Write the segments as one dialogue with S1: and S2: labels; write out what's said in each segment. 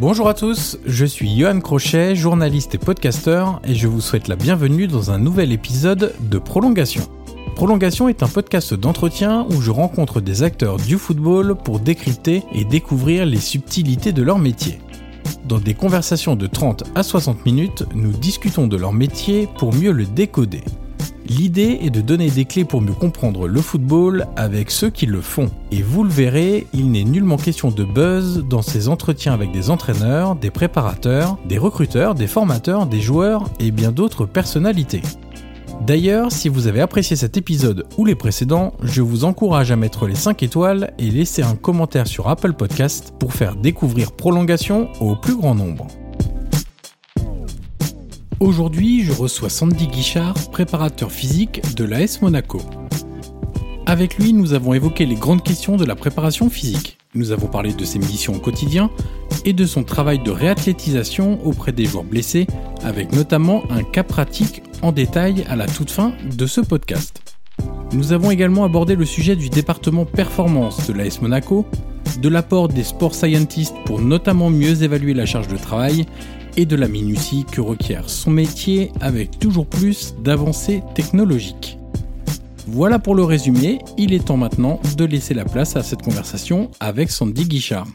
S1: Bonjour à tous, je suis Johan Crochet, journaliste et podcasteur, et je vous souhaite la bienvenue dans un nouvel épisode de Prolongation. Prolongation est un podcast d'entretien où je rencontre des acteurs du football pour décrypter et découvrir les subtilités de leur métier. Dans des conversations de 30 à 60 minutes, nous discutons de leur métier pour mieux le décoder. L'idée est de donner des clés pour mieux comprendre le football avec ceux qui le font. Et vous le verrez, il n'est nullement question de buzz dans ces entretiens avec des entraîneurs, des préparateurs, des recruteurs, des formateurs, des joueurs et bien d'autres personnalités. D'ailleurs, si vous avez apprécié cet épisode ou les précédents, je vous encourage à mettre les 5 étoiles et laisser un commentaire sur Apple Podcast pour faire découvrir Prolongation au plus grand nombre. Aujourd'hui, je reçois Sandy Guichard, préparateur physique de l'AS Monaco. Avec lui, nous avons évoqué les grandes questions de la préparation physique. Nous avons parlé de ses missions au quotidien et de son travail de réathlétisation auprès des joueurs blessés, avec notamment un cas pratique en détail à la toute fin de ce podcast. Nous avons également abordé le sujet du département performance de l'AS Monaco, de l'apport des sport scientists pour notamment mieux évaluer la charge de travail et de la minutie que requiert son métier avec toujours plus d'avancées technologiques. Voilà pour le résumé, il est temps maintenant de laisser la place à cette conversation avec Sandy Guichard.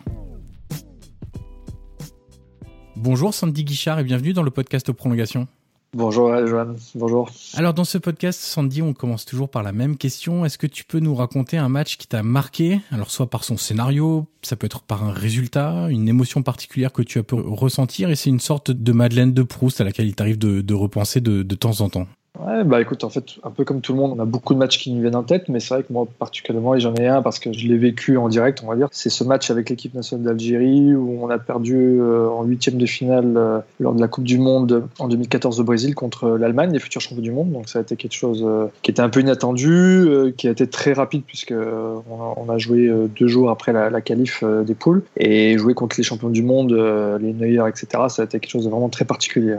S1: Bonjour Sandy Guichard et bienvenue dans le podcast Prolongation.
S2: Bonjour Joanne, bonjour.
S1: Alors dans ce podcast, Sandy, on commence toujours par la même question. Est-ce que tu peux nous raconter un match qui t'a marqué? Alors soit par son scénario, ça peut être par un résultat, une émotion particulière que tu as pu ressentir, et c'est une sorte de Madeleine de Proust à laquelle il t'arrive de, repenser de temps en temps.
S2: Ouais, bah écoute, en fait, un peu comme tout le monde, on a beaucoup de matchs qui nous viennent en tête, mais c'est vrai que moi, particulièrement, et j'en ai un parce que je l'ai vécu en direct, on va dire, c'est ce match avec l'équipe nationale d'Algérie où on a perdu euh, en huitième de finale euh, lors de la Coupe du Monde en 2014 au Brésil contre l'Allemagne, les futurs champions du monde. Donc ça a été quelque chose euh, qui était un peu inattendu, qui a été très rapide puisque on a, joué deux jours après la, la qualif des poules et jouer contre les champions du monde, les Neuer, etc. Ça a été quelque chose de vraiment très particulier.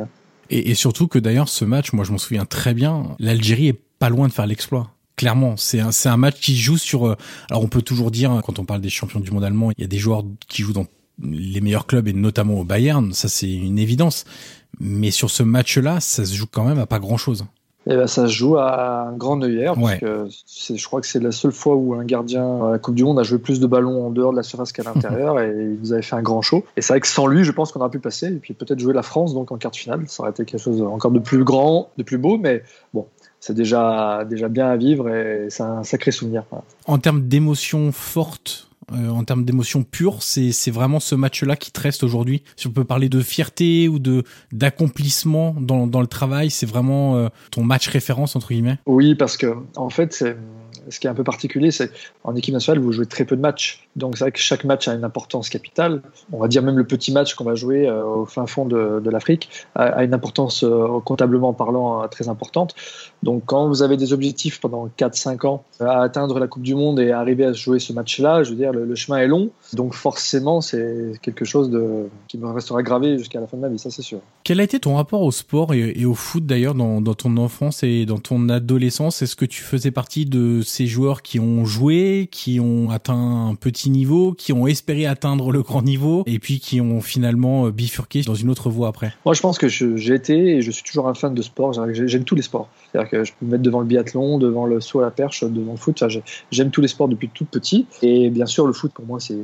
S1: Et, surtout que d'ailleurs, ce match, moi je m'en souviens très bien, l'Algérie est pas loin de faire l'exploit. Clairement, c'est un, un match qui joue sur. Euh, alors on peut toujours dire, quand on parle des champions du monde allemand, il y a des joueurs qui jouent dans les meilleurs clubs et notamment au Bayern, ça c'est une évidence. Mais sur ce match-là, ça se joue quand même à pas grand-chose.
S2: Eh ben, ça se joue à un grand. Parce que je crois que c'est la seule fois où un gardien à la Coupe du Monde a joué plus de ballons en dehors de la surface qu'à l'intérieur et il nous avait fait un grand show. Et c'est vrai que sans lui, je pense qu'on aurait pu passer et puis peut-être jouer la France donc en quart de finale. Ça aurait été quelque chose encore de plus grand, de plus beau, mais bon, c'est déjà, déjà bien à vivre et c'est un sacré souvenir.
S1: En termes d'émotions fortes, euh, en termes d'émotions pures, c'est vraiment ce match-là qui te reste aujourd'hui. Si on peut parler de fierté ou de d'accomplissement dans, dans le travail, c'est vraiment euh, ton match référence entre guillemets.
S2: Oui, parce que en fait, ce qui est un peu particulier, c'est en équipe nationale, vous jouez très peu de matchs. Donc c'est vrai que chaque match a une importance capitale. On va dire même le petit match qu'on va jouer euh, au fin fond de, de l'Afrique a, une importance comptablement parlant très importante. Donc quand vous avez des objectifs pendant 4-5 ans à atteindre la Coupe du Monde et arriver à jouer ce match-là, je veux dire, le, chemin est long. Donc forcément, c'est quelque chose de, qui me restera gravé jusqu'à la fin de ma vie, ça c'est sûr.
S1: Quel a été ton rapport au sport et, au foot d'ailleurs dans, dans, ton enfance et dans ton adolescence? Est-ce que tu faisais partie de ces joueurs qui ont joué, qui ont atteint un petit niveau, qui ont espéré atteindre le grand niveau et puis qui ont finalement bifurqué dans une autre voie après?
S2: Moi je pense que j'ai été et je suis toujours un fan de sport, j'aime tous les sports. C'est-à-dire que je peux me mettre devant le biathlon, devant le saut à la perche, devant le foot. j'aime tous les sports depuis tout petit. Et bien sûr, le foot, pour moi, c'est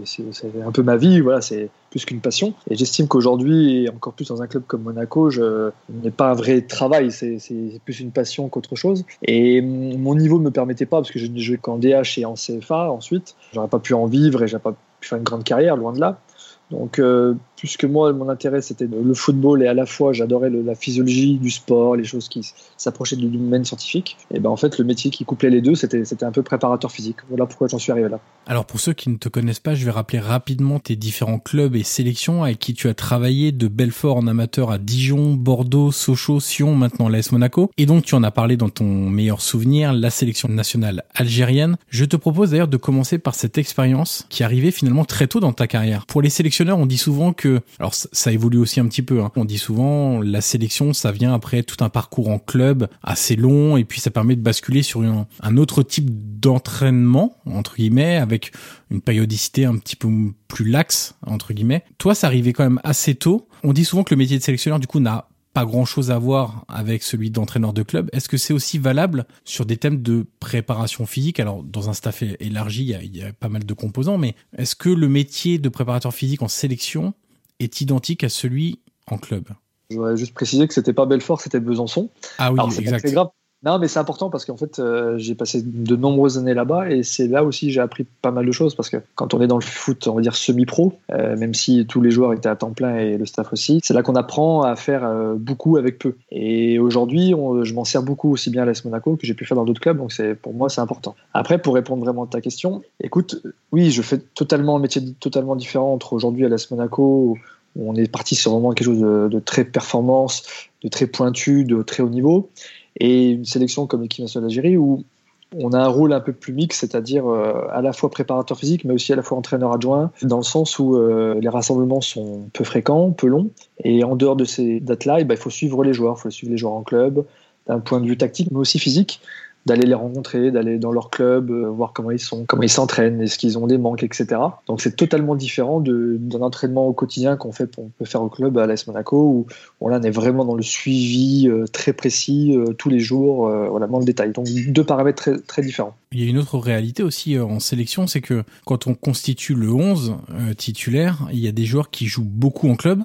S2: un peu ma vie. Voilà, c'est plus qu'une passion. Et j'estime qu'aujourd'hui, et encore plus dans un club comme Monaco, je n'est pas un vrai travail. C'est plus une passion qu'autre chose. Et mon niveau ne me permettait pas, parce que je n'ai joué qu'en DH et en CFA ensuite. J'aurais pas pu en vivre et j'aurais pas pu faire une grande carrière, loin de là. Donc, euh, puisque moi, mon intérêt, c'était le football et à la fois, j'adorais la physiologie du sport, les choses qui s'approchaient du domaine scientifique. Et ben, en fait, le métier qui couplait les deux, c'était, un peu préparateur physique. Voilà pourquoi j'en suis arrivé là.
S1: Alors, pour ceux qui ne te connaissent pas, je vais rappeler rapidement tes différents clubs et sélections avec qui tu as travaillé de Belfort en amateur à Dijon, Bordeaux, Sochaux, Sion, maintenant l'AS Monaco. Et donc, tu en as parlé dans ton meilleur souvenir, la sélection nationale algérienne. Je te propose d'ailleurs de commencer par cette expérience qui arrivait finalement très tôt dans ta carrière. Pour les sélectionneurs, on dit souvent que alors ça, évolue aussi un petit peu. Hein. On dit souvent la sélection, ça vient après tout un parcours en club assez long, et puis ça permet de basculer sur un, autre type d'entraînement entre guillemets, avec une périodicité un petit peu plus laxe entre guillemets. Toi, ça arrivait quand même assez tôt. On dit souvent que le métier de sélectionneur du coup n'a pas grand chose à voir avec celui d'entraîneur de club. Est-ce que c'est aussi valable sur des thèmes de préparation physique? Alors, dans un staff élargi, il y, a, il y a pas mal de composants, mais est-ce que le métier de préparateur physique en sélection est identique à celui en club.
S2: Je voudrais juste préciser que c'était pas Belfort, c'était Besançon.
S1: Ah oui, exact.
S2: C'est grave. Non, mais c'est important parce qu'en fait, euh, j'ai passé de nombreuses années là-bas et c'est là aussi j'ai appris pas mal de choses parce que quand on est dans le foot, on va dire semi-pro, euh, même si tous les joueurs étaient à temps plein et le staff aussi, c'est là qu'on apprend à faire euh, beaucoup avec peu. Et aujourd'hui, je m'en sers beaucoup aussi bien à l'AS Monaco que j'ai pu faire dans d'autres clubs, donc c'est pour moi c'est important. Après, pour répondre vraiment à ta question, écoute, oui, je fais totalement un métier totalement différent entre aujourd'hui à l'AS Monaco où on est parti sur vraiment quelque chose de, de très performance, de très pointu, de très haut niveau et une sélection comme l'équipe nationale d'Algérie où on a un rôle un peu plus mixte, c'est-à-dire euh, à la fois préparateur physique, mais aussi à la fois entraîneur adjoint, dans le sens où euh, les rassemblements sont peu fréquents, peu longs, et en dehors de ces dates-là, eh ben, il faut suivre les joueurs, il faut suivre les joueurs en club, d'un point de vue tactique, mais aussi physique d'aller les rencontrer, d'aller dans leur club, euh, voir comment ils sont, comment ils s'entraînent, est-ce qu'ils ont des manques, etc. Donc c'est totalement différent d'un entraînement au quotidien qu'on fait, peut faire au club à l'AS Monaco où, là on est vraiment dans le suivi euh, très précis euh, tous les jours, voilà dans le détail. Donc deux paramètres très différents.
S1: Il y a une autre réalité aussi en sélection, c'est que quand on constitue le 11 titulaire, il y a des joueurs qui jouent beaucoup en club,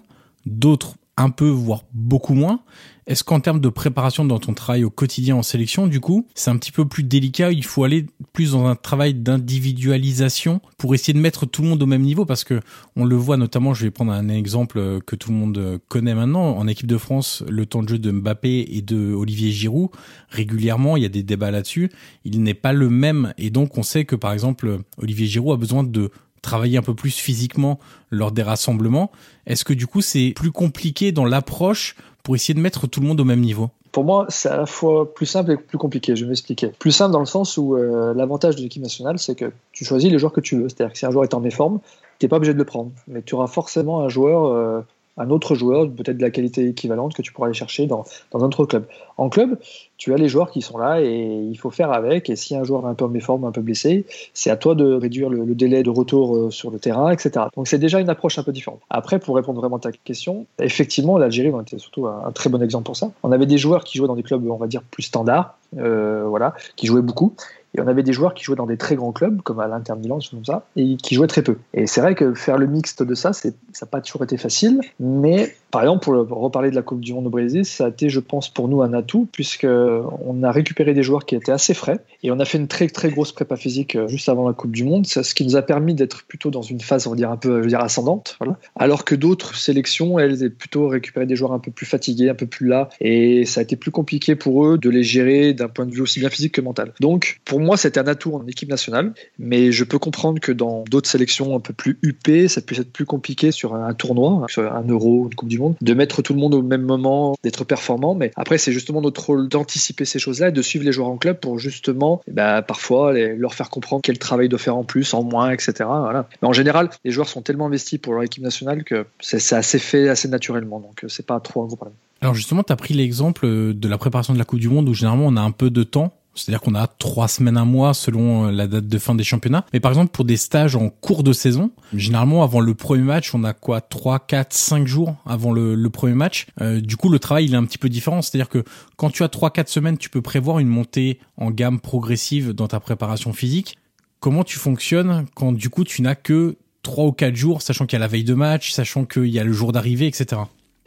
S1: d'autres un peu, voire beaucoup moins. Est-ce qu'en termes de préparation dans ton travail au quotidien en sélection, du coup, c'est un petit peu plus délicat Il faut aller plus dans un travail d'individualisation pour essayer de mettre tout le monde au même niveau? Parce que on le voit notamment, je vais prendre un exemple que tout le monde connaît maintenant, en équipe de France, le temps de jeu de Mbappé et de Olivier Giroud, régulièrement, il y a des débats là-dessus, il n'est pas le même. Et donc on sait que par exemple, Olivier Giroud a besoin de travailler un peu plus physiquement lors des rassemblements. Est-ce que du coup c'est plus compliqué dans l'approche pour essayer de mettre tout le monde au même niveau
S2: pour moi, c'est à la fois plus simple et plus compliqué. Je vais m'expliquer. Plus simple dans le sens où euh, l'avantage de l'équipe nationale, c'est que tu choisis les joueurs que tu veux. C'est-à-dire que si un joueur est en méforme, tu n'es pas obligé de le prendre. Mais tu auras forcément un joueur euh, un autre joueur, peut-être de la qualité équivalente, que tu pourras aller chercher dans, dans un autre club. En club, tu as les joueurs qui sont là et il faut faire avec. Et si un joueur est un peu en méforme, un peu blessé, c'est à toi de réduire le, délai de retour euh, sur le terrain, etc. Donc c'est déjà une approche un peu différente. Après, pour répondre vraiment à ta question, effectivement, l'Algérie était surtout un, très bon exemple pour ça. On avait des joueurs qui jouaient dans des clubs, on va dire, plus standards, voilà, qui jouaient beaucoup. Et on avait des joueurs qui jouaient dans des très grands clubs, comme à l'Inter Milan, comme ça, et qui jouaient très peu. Et c'est vrai que faire le mixte de ça, ça n'a pas toujours été facile, mais Par exemple, pour reparler de la Coupe du Monde au Brésil, ça a été, je pense, pour nous un atout, puisqu'on a récupéré des joueurs qui étaient assez frais et on a fait une très très grosse prépa physique euh, juste avant la Coupe du Monde, ce qui nous a permis d'être plutôt dans une phase, on va dire, un peu je veux dire, ascendante, alors que d'autres sélections, elles, étaient plutôt récupéré des joueurs un peu plus fatigués, un peu plus là, et ça a été plus compliqué pour eux de les gérer d'un point de vue aussi bien physique que mental. Donc, pour moi, c'était un atout en équipe nationale, mais je peux comprendre que dans d'autres sélections un peu plus UP, ça puisse être plus compliqué sur un tournoi, sur un Euro, une Coupe du Monde, de mettre tout le monde au même moment, d'être performant. Mais après, c'est justement notre rôle d'anticiper ces choses-là et de suivre les joueurs en club pour justement, bah, parfois, leur faire comprendre quel travail de faire en plus, en moins, etc. Voilà. Mais en général, les joueurs sont tellement investis pour leur équipe nationale que c'est assez fait assez naturellement. Donc, euh, c'est pas trop un gros problème.
S1: Alors justement, tu as pris l'exemple de la préparation de la Coupe du Monde où généralement on a un peu de temps c'est-à-dire qu'on a trois semaines, un mois selon euh, la date de fin des championnats. Mais par exemple, pour des stages en cours de saison, généralement avant le premier match, on a quoi? Trois, quatre, cinq jours avant le, premier match. Euh, du coup, le travail il est un petit peu différent. C'est-à-dire que quand tu as trois, quatre semaines, tu peux prévoir une montée en gamme progressive dans ta préparation physique. Comment tu fonctionnes quand du coup tu n'as que trois ou quatre jours, sachant qu'il y a la veille de match, sachant qu'il y a le jour d'arrivée, etc.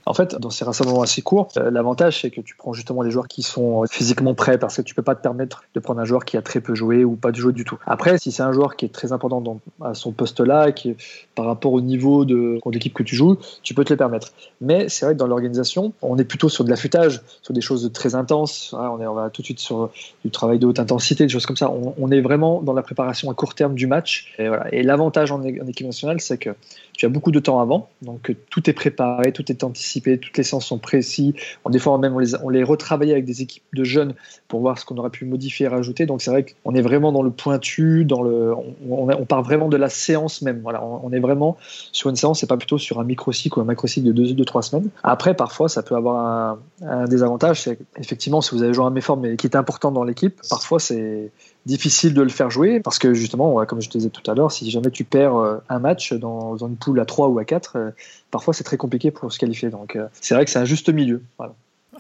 S2: En fait, dans ces rassemblements assez courts, euh, l'avantage, c'est que tu prends justement les joueurs qui sont euh, physiquement prêts parce que tu peux pas te permettre de prendre un joueur qui a très peu joué ou pas de jouer du tout. Après, si c'est un joueur qui est très important à son poste-là, qui par rapport au niveau de, l'équipe que tu joues, tu peux te le permettre. Mais c'est vrai que dans l'organisation, on est plutôt sur de l'affûtage, sur des choses très intenses. on, est, on va tout de suite sur du travail de haute intensité, des choses comme ça. On, est vraiment dans la préparation à court terme du match. Et, l'avantage en équipe nationale, c'est que tu as beaucoup de temps avant, donc tout est préparé, tout est anticipé, toutes les séances sont précis. des fois même on les, on les retravaille avec des équipes de jeunes pour voir ce qu'on aurait pu modifier et rajouter. Donc c'est vrai qu'on est vraiment dans le pointu, dans le, on, part vraiment de la séance même. Voilà, on, est vraiment sur une séance, c'est pas plutôt sur un microcycle ou un macrocycle de 2-3 semaines. Après, parfois, ça peut avoir un, désavantage, c'est effectivement si vous avez joué un méforme qui est important dans l'équipe, parfois c'est difficile de le faire jouer parce que justement, comme je te disais tout à l'heure, si jamais tu perds euh, un match dans une poule à 3 ou à 4, euh, parfois c'est très compliqué pour se qualifier. Donc euh, c'est vrai que c'est un juste milieu.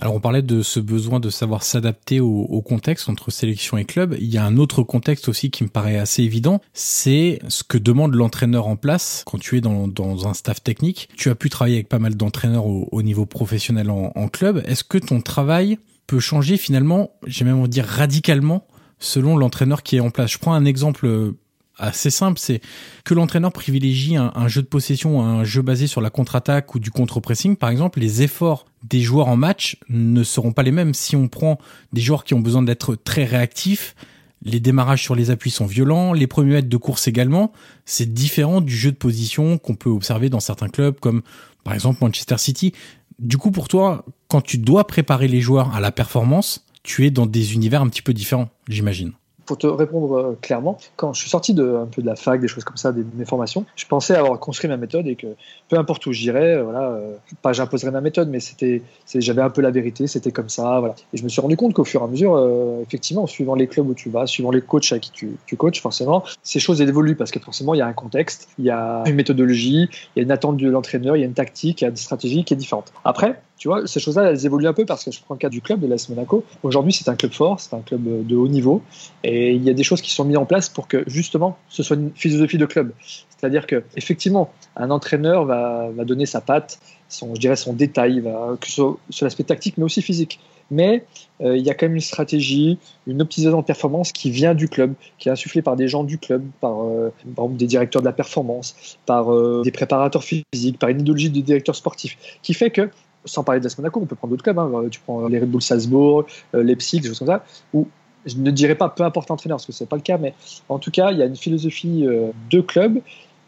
S1: Alors on parlait de ce besoin de savoir s'adapter au, contexte entre sélection et club. Il y a un autre contexte aussi qui me paraît assez évident, c'est ce que demande l'entraîneur en place quand tu es dans, un staff technique. Tu as pu travailler avec pas mal d'entraîneurs au, niveau professionnel en, en club. Est-ce que ton travail peut changer finalement, j'ai même envie de dire radicalement, selon l'entraîneur qui est en place. Je prends un exemple euh, assez simple, c'est que l'entraîneur privilégie un, jeu de possession, un jeu basé sur la contre-attaque ou du contre-pressing, par exemple, les efforts des joueurs en match ne seront pas les mêmes. Si on prend des joueurs qui ont besoin d'être très réactifs, les démarrages sur les appuis sont violents, les premiers mètres de course également, c'est différent du jeu de position qu'on peut observer dans certains clubs comme par exemple Manchester City. Du coup, pour toi, quand tu dois préparer les joueurs à la performance, tu es dans des univers un petit peu différents, j'imagine
S2: pour te répondre euh, clairement, quand je suis sorti de, un peu de la fac, des choses comme ça, de mes formations, je pensais avoir construit ma méthode et que peu importe où j'irais, euh, voilà, euh, pas j'imposerais ma méthode, mais c'était, j'avais un peu la vérité, c'était comme ça, voilà. Et je me suis rendu compte qu'au fur et à mesure, effectivement, suivant les clubs où tu vas, suivant les coachs à qui tu, tu coaches, forcément, ces choses évoluent parce que forcément, il y a un contexte, il y a une méthodologie, il y a une attente de l'entraîneur, il y a une tactique, il y a une stratégie qui est différente. Après, tu vois, ces choses-là, elles évoluent un peu parce que je prends le cas du club de l'AS Monaco. Aujourd'hui, c'est un club fort, c'est un club de haut niveau. Et il y a des choses qui sont mises en place pour que, justement, ce soit une philosophie de club. C'est-à-dire que, effectivement, un entraîneur va, va donner sa patte, son, je dirais son détail, va, que soit sur l'aspect tactique, mais aussi physique. Mais euh, il y a quand même une stratégie, une optimisation de performance qui vient du club, qui est insufflée par des gens du club, par, euh, par des directeurs de la performance, par euh, des préparateurs physiques, par une idéologie de directeur sportif, qui fait que sans parler de Monaco, on peut prendre d'autres clubs. Hein. Tu prends les Red Bull Salzbourg, euh, Leipzig, des choses comme ça, où je ne dirais pas peu importe l'entraîneur, parce que ce n'est pas le cas, mais en tout cas, il y a une philosophie euh, de club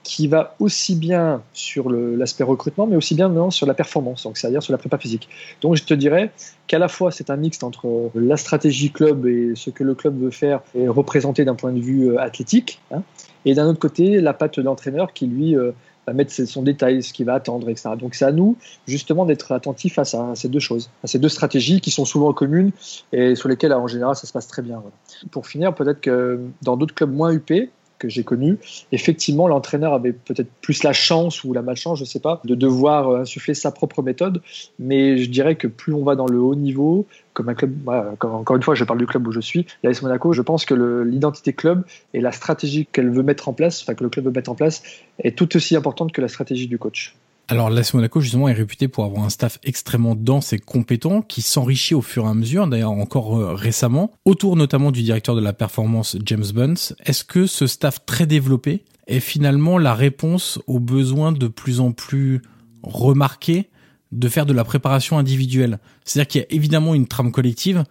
S2: qui va aussi bien sur l'aspect recrutement, mais aussi bien non, sur la performance, c'est-à-dire sur la prépa physique. Donc je te dirais qu'à la fois c'est un mixte entre euh, la stratégie club et ce que le club veut faire et représenter d'un point de vue athlétique, hein, et d'un autre côté la patte de l'entraîneur qui lui va mettre son détail, ce qu'il va attendre, etc. Donc c'est à nous justement d'être attentifs à, à ces deux choses, à ces deux stratégies qui sont souvent communes et sur lesquelles en général ça se passe très bien. Pour finir, peut-être que dans d'autres clubs moins UP, que j'ai connu, effectivement, l'entraîneur avait peut-être plus la chance ou la malchance, je ne sais pas, de devoir euh, insuffler sa propre méthode. Mais je dirais que plus on va dans le haut niveau, comme club, encore une fois, je parle du club où je suis, l'AS Monaco, je pense que l'identité club et la stratégie qu'elle veut mettre en place, enfin que le club veut mettre en place, est tout aussi importante que la stratégie du coach.
S1: Alors l'AS Monaco justement est réputé pour avoir un staff extrêmement dense et compétent qui s'enrichit au fur et à mesure, d'ailleurs encore euh, récemment, autour notamment du directeur de la performance James Bunce. Est-ce que ce staff très développé est finalement la réponse aux besoins de plus en plus remarqués de faire de la préparation individuelle C'est-à-dire qu'il y a évidemment une trame collective,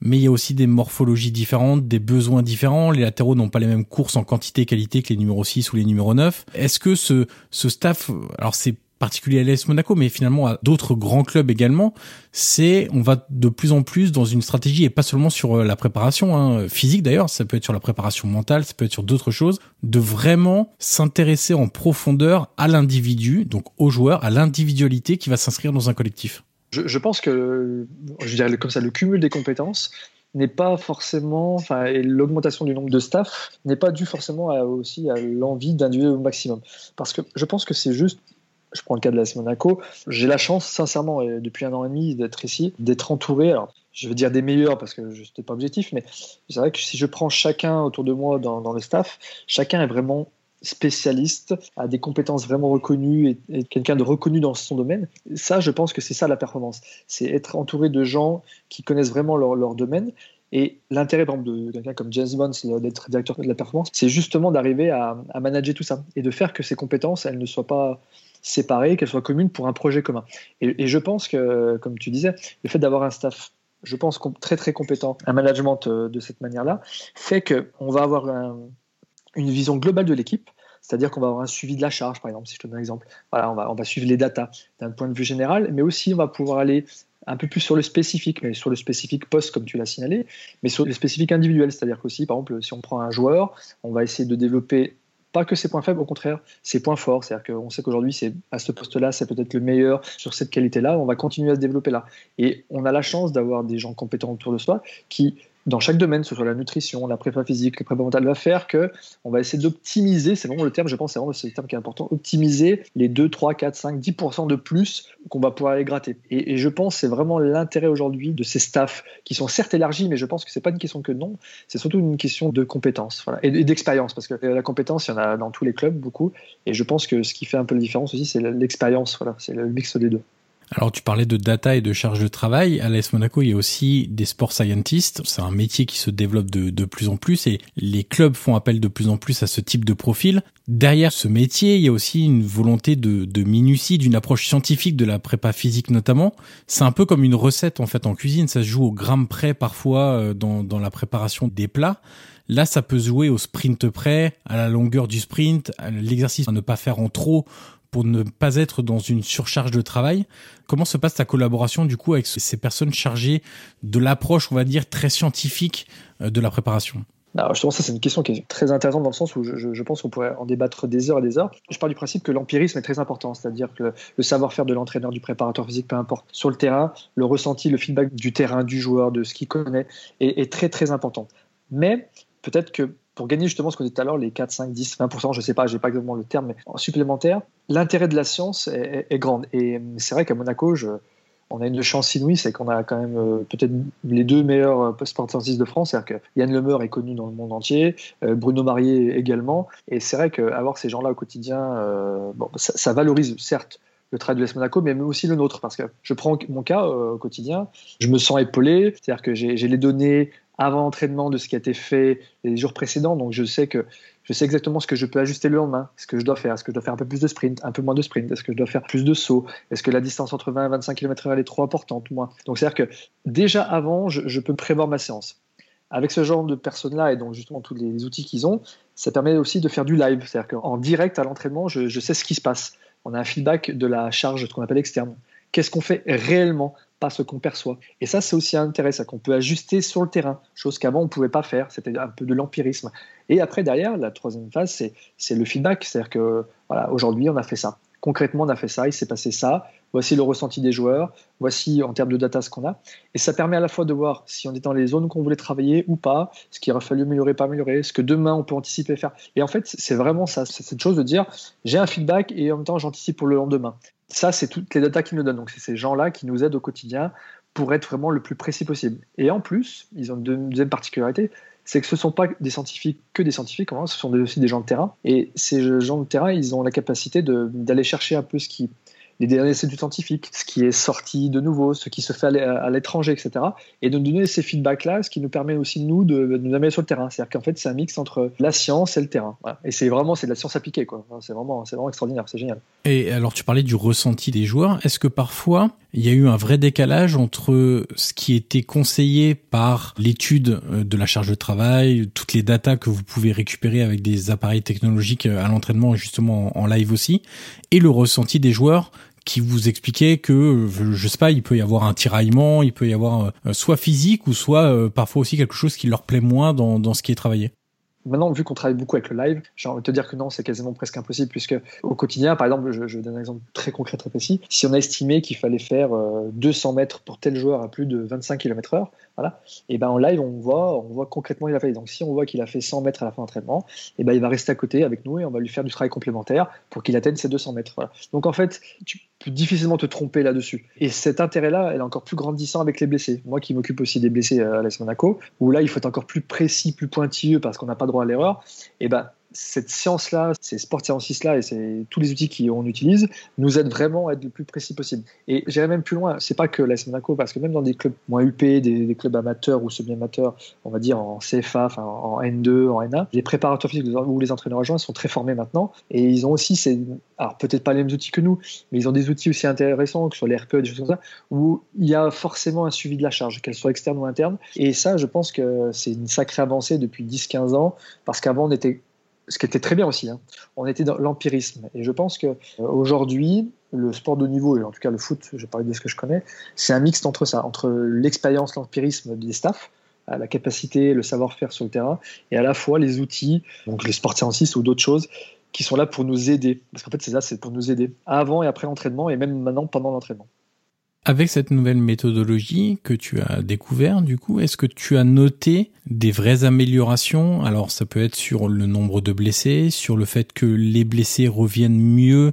S1: mais il y a aussi des morphologies différentes, des besoins différents. Les latéraux n'ont pas les mêmes courses en quantité et qualité que les numéros 6 ou les numéros 9. Est-ce que ce, ce staff, alors c'est particulier à l'AS Monaco, mais finalement à d'autres grands clubs également, c'est on va de plus en plus dans une stratégie et pas seulement sur euh, la préparation hein, physique d'ailleurs, ça peut être sur la préparation mentale, ça peut être sur d'autres choses, de vraiment s'intéresser en profondeur à l'individu, donc au joueur, à l'individualité qui va s'inscrire dans un collectif.
S2: Je, pense que, je dirais comme ça, le cumul des compétences n'est pas forcément, enfin, et l'augmentation du nombre de staff n'est pas due forcément aussi à l'envie d'individuer au maximum. Parce que je pense que c'est juste je prends le cas de la Monaco, j'ai la chance, sincèrement, depuis un an et demi d'être ici, d'être entouré. Alors, je veux dire des meilleurs parce que je n'étais pas objectif, mais c'est vrai que si je prends chacun autour de moi dans, le staff, chacun est vraiment spécialiste, a des compétences vraiment reconnues et, quelqu'un de reconnu dans son domaine. Ça, je pense que c'est ça la performance. C'est être entouré de gens qui connaissent vraiment leur, domaine. Et l'intérêt, par exemple, de quelqu'un comme James Bond, d'être directeur de la performance, c'est justement d'arriver à, à, manager tout ça et de faire que ces compétences, elles ne soient pas séparées, qu'elles soient communes pour un projet commun. Et, je pense que, comme tu disais, le fait d'avoir un staff, je pense, très très compétent, un management euh, de cette manière-là, fait qu'on va avoir une vision globale de l'équipe. C'est-à-dire qu'on va avoir un suivi de la charge, par exemple, si je te donne un exemple. Voilà, on va, on va suivre les datas d'un point de vue général, mais aussi on va pouvoir aller un peu plus sur le spécifique, mais sur le spécifique poste, comme tu l'as signalé, mais sur le spécifique individuel. C'est-à-dire qu'aussi, par exemple, si on prend un joueur, on va essayer de développer pas que ses points faibles, au contraire, ses points forts. C'est-à-dire qu'on sait qu'aujourd'hui, c'est à ce poste-là, c'est peut-être le meilleur sur cette qualité-là. On va continuer à se développer là. Et on a la chance d'avoir des gens compétents autour de soi qui dans chaque domaine, que ce soit la nutrition, la prépa physique, la prépa mentale, va faire que on va essayer d'optimiser, c'est vraiment le terme, je pense, c'est vraiment le terme qui est important, optimiser les 2, 3, 4, 5, 10% de plus qu'on va pouvoir aller gratter. Et, je pense c'est vraiment l'intérêt aujourd'hui de ces staffs qui sont certes élargis, mais je pense que c'est pas une question que non, c'est surtout une question de compétence voilà, et d'expérience, parce que la compétence, il y en a dans tous les clubs, beaucoup, et je pense que ce qui fait un peu la différence aussi, c'est l'expérience, voilà, c'est le mix des deux.
S1: Alors tu parlais de data et de charge de travail. À l'AS Monaco, il y a aussi des sport scientists. C'est un métier qui se développe de, de, plus en plus et les clubs font appel de plus en plus à ce type de profil. Derrière ce métier, il y a aussi une volonté de, de minutie, d'une approche scientifique de la prépa physique notamment. C'est un peu comme une recette en fait en cuisine. Ça se joue au gramme près parfois euh, dans, dans la préparation des plats. Là, ça peut jouer au sprint près, à la longueur du sprint, à l'exercice à ne pas faire en trop pour ne pas être dans une surcharge de travail. Comment se passe ta collaboration du coup avec ces personnes chargées de l'approche, on va dire, très scientifique euh, de la préparation?
S2: Alors justement, ça c'est une question qui est très intéressante dans le sens où je, pense qu'on pourrait en débattre des heures et des heures. Je pars du principe que l'empirisme est très important, c'est-à-dire que le savoir-faire de l'entraîneur, du préparateur physique, peu importe, sur le terrain, le ressenti, le feedback du terrain, du joueur, de ce qu'il connaît, est, est, très très important. Mais peut-être que pour gagner justement ce qu'on dit tout à l'heure, les 4, 5, 10, 20%, je ne sais pas, je n'ai pas exactement le terme, mais en supplémentaire, l'intérêt de la science est, grand. Et c'est vrai qu'à Monaco, on a une chance inouïe, c'est qu'on a quand même euh, peut-être les deux meilleurs euh, sportifs de France. C'est-à-dire que Yann Lemeur est connu dans le monde entier, euh, Bruno Marié également. Et c'est vrai qu'avoir ces gens-là au quotidien, bon, ça, valorise certes le travail de l'ES Monaco, mais aussi le nôtre. Parce que je prends mon cas au quotidien, je me sens épaulé, c'est-à-dire que j'ai les données avant l'entraînement de ce qui a été fait les jours précédents. Donc je sais que je sais exactement ce que je peux ajuster le lendemain, ce que je dois faire. Est-ce que je dois faire un peu plus de sprint, un peu moins de sprint? Est-ce que je dois faire plus de sauts? Est-ce que la distance entre 20 et 25 km/h est trop importante moins? Donc c'est-à-dire que déjà avant, je, peux prévoir ma séance. Avec ce genre de personnes-là et donc justement tous les outils qu'ils ont, ça permet aussi de faire du live. C'est-à-dire qu'en direct à l'entraînement, je, je sais ce qui se passe. On a un feedback de la charge, ce qu'on appelle externe. Qu'est-ce qu'on fait réellement ce qu'on perçoit. Et ça, c'est aussi intéressant, qu'on peut ajuster sur le terrain, chose qu'avant on ne pouvait pas faire, c'était un peu de l'empirisme. Et après, derrière, la troisième phase, c'est le feedback, c'est-à-dire que voilà, aujourd'hui, on a fait ça. Concrètement, on a fait ça, il s'est passé ça, voici le ressenti des joueurs, voici en termes de data ce qu'on a. Et ça permet à la fois de voir si on est dans les zones qu'on voulait travailler ou pas, ce qu'il aurait fallu améliorer, pas améliorer, ce que demain on peut anticiper faire. Et en fait, c'est vraiment ça, c'est cette chose de dire j'ai un feedback et en même temps j'anticipe pour le lendemain ça, c'est toutes les datas qu'ils nous donnent. Donc, c'est ces gens-là qui nous aident au quotidien pour être vraiment le plus précis possible. Et en plus, ils ont une deuxième particularité, c'est que ce ne sont pas des scientifiques que des scientifiques, hein, ce sont aussi des gens de terrain. Et ces gens de terrain, ils ont la capacité d'aller chercher un peu ce qui, les dernières études scientifiques, ce qui est sorti de nouveau, ce qui se fait à l'étranger, etc. Et de nous donner ces feedbacks-là, ce qui nous permet aussi, nous, de, nous amener sur le terrain. C'est-à-dire qu'en fait, c'est un mix entre la science et le terrain. Et c'est vraiment, c'est de la science appliquée, quoi. C'est vraiment, c'est vraiment extraordinaire, c'est génial.
S1: Et alors, tu parlais du ressenti des joueurs. Est-ce que parfois, il y a eu un vrai décalage entre ce qui était conseillé par l'étude euh, de la charge de travail, toutes les datas que vous pouvez récupérer avec des appareils technologiques euh, à l'entraînement, justement en live aussi, et le ressenti des joueurs qui vous expliquaient que, euh, je sais pas, il peut y avoir un tiraillement, il peut y avoir soit physique ou soit parfois aussi quelque chose qui leur plaît moins dans, dans ce qui est travaillé.
S2: Maintenant, vu qu'on travaille beaucoup avec le live, j'ai envie de te dire que non, c'est quasiment presque impossible, puisque au quotidien, par exemple, je, je donne un exemple très concret, très précis. Si on a estimé qu'il fallait faire 200 euh, mètres pour tel joueur à plus de 25 km/h, voilà, et ben en live, on voit, on voit concrètement il a fait. Donc, si on voit qu'il a fait 100 mètres à la fin d'entraînement, et ben il va rester à côté avec nous et on va lui faire du travail complémentaire pour qu'il atteigne ses 200 mètres. Donc, en fait, tu peux difficilement te tromper là-dessus. Et cet intérêt-là, elle est encore plus grandissant avec les blessés. Moi, qui m'occupe aussi des blessés à l'AS Monaco, où là, il faut être encore plus précis, plus pointilleux parce qu'on n'a pas droit à l'erreur et ben cette science-là, ces sport sciences-là et tous les outils qu'on utilise nous aident vraiment à être le plus précis possible. Et j'irai même plus loin, c'est pas que l'AS Monaco, parce que même dans des clubs moins UP, des, clubs amateurs ou semi-amateurs, on va dire en CFA, en N2, en N1, les préparateurs physiques ou les entraîneurs adjoints sont très formés maintenant et ils ont aussi ces, alors peut-être pas les mêmes outils que nous, mais ils ont des outils aussi intéressants, que soit les RPE, des choses comme ça, où il y a forcément un suivi de la charge, qu'elle soit externe ou interne. Et ça, je pense que c'est une sacrée avancée depuis 10-15 ans, parce qu'avant on était ce qui était très bien aussi. Hein. On était dans l'empirisme. Et je pense que euh, le sport de niveau, et en tout cas le foot, je parler de ce que je connais, c'est un mixte entre ça, entre l'expérience, l'empirisme des staffs, la capacité, le savoir-faire sur le terrain, et à la fois les outils, donc les sports scientifiques ou d'autres choses, qui sont là pour nous aider. Parce qu'en fait, c'est ça, c'est pour nous aider avant et après l'entraînement, et même maintenant pendant l'entraînement.
S1: Avec cette nouvelle méthodologie que tu as découvert, du coup, est-ce que tu as noté des vraies améliorations? Alors, ça peut être sur le nombre de blessés, sur le fait que les blessés reviennent mieux,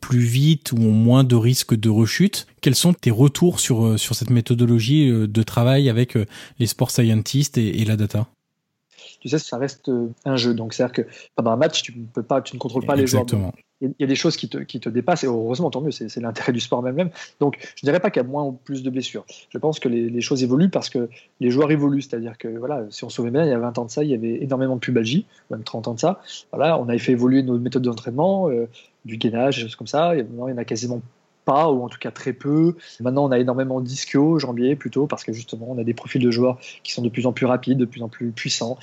S1: plus vite ou ont moins de risques de rechute. Quels sont tes retours sur, euh, sur cette méthodologie euh, de travail avec euh, les sport scientists et, la data?
S2: Tu sais, ça reste un jeu. Donc, c'est-à-dire que pendant un match, tu ne peux pas, tu ne contrôles pas les joueurs il y a des choses qui te, qui te dépassent, et heureusement, tant mieux, c'est l'intérêt du sport même. Donc, je ne dirais pas qu'il y a moins ou plus de blessures. Je pense que les, choses évoluent parce que les joueurs évoluent. C'est-à-dire que, voilà, si on se souvient bien, il y a 20 ans de ça, il y avait énormément de pubalgie, même 30 ans de ça. Voilà, on avait fait évoluer nos méthodes d'entraînement, euh, du gainage, des choses comme ça. Et maintenant, il y en a quasiment pas, ou en tout cas très peu. Maintenant, on a énormément d'ischio, jambier plutôt, parce que justement, on a des profils de joueurs qui sont de plus en plus rapides, de plus en plus puissants.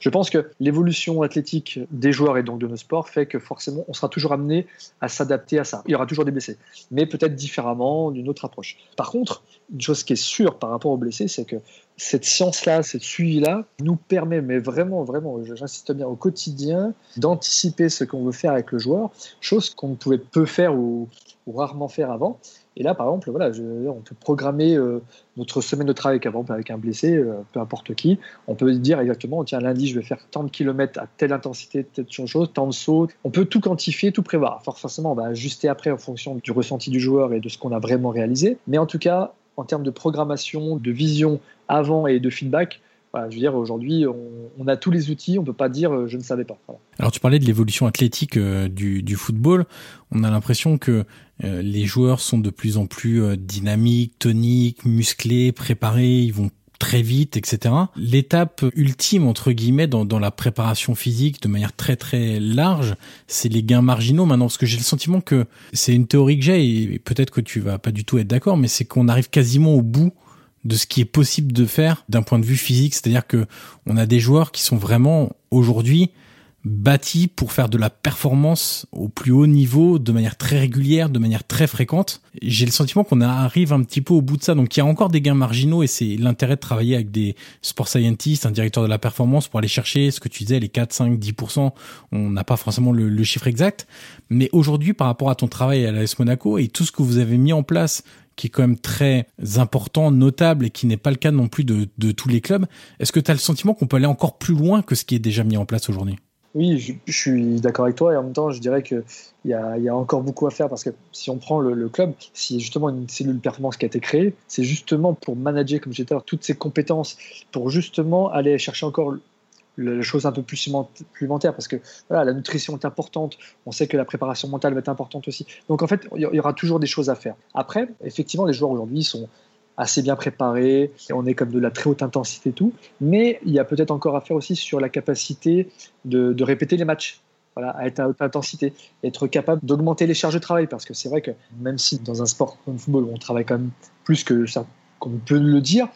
S2: Je pense que l'évolution athlétique des joueurs et donc de nos sports fait que forcément, on sera toujours amené à s'adapter à ça. Il y aura toujours des blessés, mais peut-être différemment, d'une autre approche. Par contre, une chose qui est sûre par rapport aux blessés, c'est que cette science-là, cette suivi-là, nous permet, mais vraiment, vraiment, j'insiste bien au quotidien, d'anticiper ce qu'on veut faire avec le joueur, chose qu'on ne pouvait peu faire ou, rarement faire avant. Et là, par exemple, voilà, on peut programmer euh, notre semaine de travail avec, avec un blessé, euh, peu importe qui. On peut dire exactement, tiens, lundi, je vais faire tant de kilomètres à telle intensité, telle chose, tant de sauts. On peut tout quantifier, tout prévoir. Forcément, on va ajuster après en fonction du ressenti du joueur et de ce qu'on a vraiment réalisé. Mais en tout cas, en termes de programmation, de vision avant et de feedback, je veux dire, aujourd'hui, on, a tous les outils, on peut pas dire euh, je ne savais pas.
S1: Alors, tu parlais de l'évolution athlétique euh, du, football. On a l'impression que euh, les joueurs sont de plus en plus dynamiques, toniques, musclés, préparés. Ils vont très vite, etc. L'étape ultime, entre guillemets, dans, dans, la préparation physique de manière très très large, c'est les gains marginaux maintenant, parce que j'ai le sentiment que c'est une théorie que j'ai, et peut-être que tu vas pas du tout être d'accord, mais c'est qu'on arrive quasiment au bout de ce qui est possible de faire d'un point de vue physique, c'est-à-dire que on a des joueurs qui sont vraiment aujourd'hui bâti pour faire de la performance au plus haut niveau de manière très régulière, de manière très fréquente. J'ai le sentiment qu'on arrive un petit peu au bout de ça. Donc il y a encore des gains marginaux et c'est l'intérêt de travailler avec des sport scientists, un directeur de la performance pour aller chercher ce que tu disais, les 4, 5, 10%. On n'a pas forcément le, chiffre exact. Mais aujourd'hui, par rapport à ton travail à l'AS Monaco et tout ce que vous avez mis en place qui est quand même très important, notable et qui n'est pas le cas non plus de, tous les clubs. Est-ce que tu as le sentiment qu'on peut aller encore plus loin que ce qui est déjà mis en place aujourd'hui?
S2: Oui, je, suis d'accord avec toi et en même temps, je dirais qu'il y a, encore beaucoup à faire parce que si on prend le, club, si justement une cellule performance qui a été créée, c'est justement pour manager, comme j'étais toutes ces compétences, pour justement aller chercher encore la chose un peu plus supplémentaire parce que la nutrition est importante, on sait que la préparation mentale va être importante aussi. Donc en fait, il y aura toujours des choses à faire. Après, effectivement, les joueurs aujourd'hui sont assez bien préparés, on est comme de la très haute intensité et tout, mais il y a peut-être encore à faire aussi sur la capacité de, de répéter les matchs. Voilà, à être à haute intensité, être capable d'augmenter les charges de travail, parce que c'est vrai que même si dans un sport comme le football, on travaille quand même plus que ça, on peut le dire,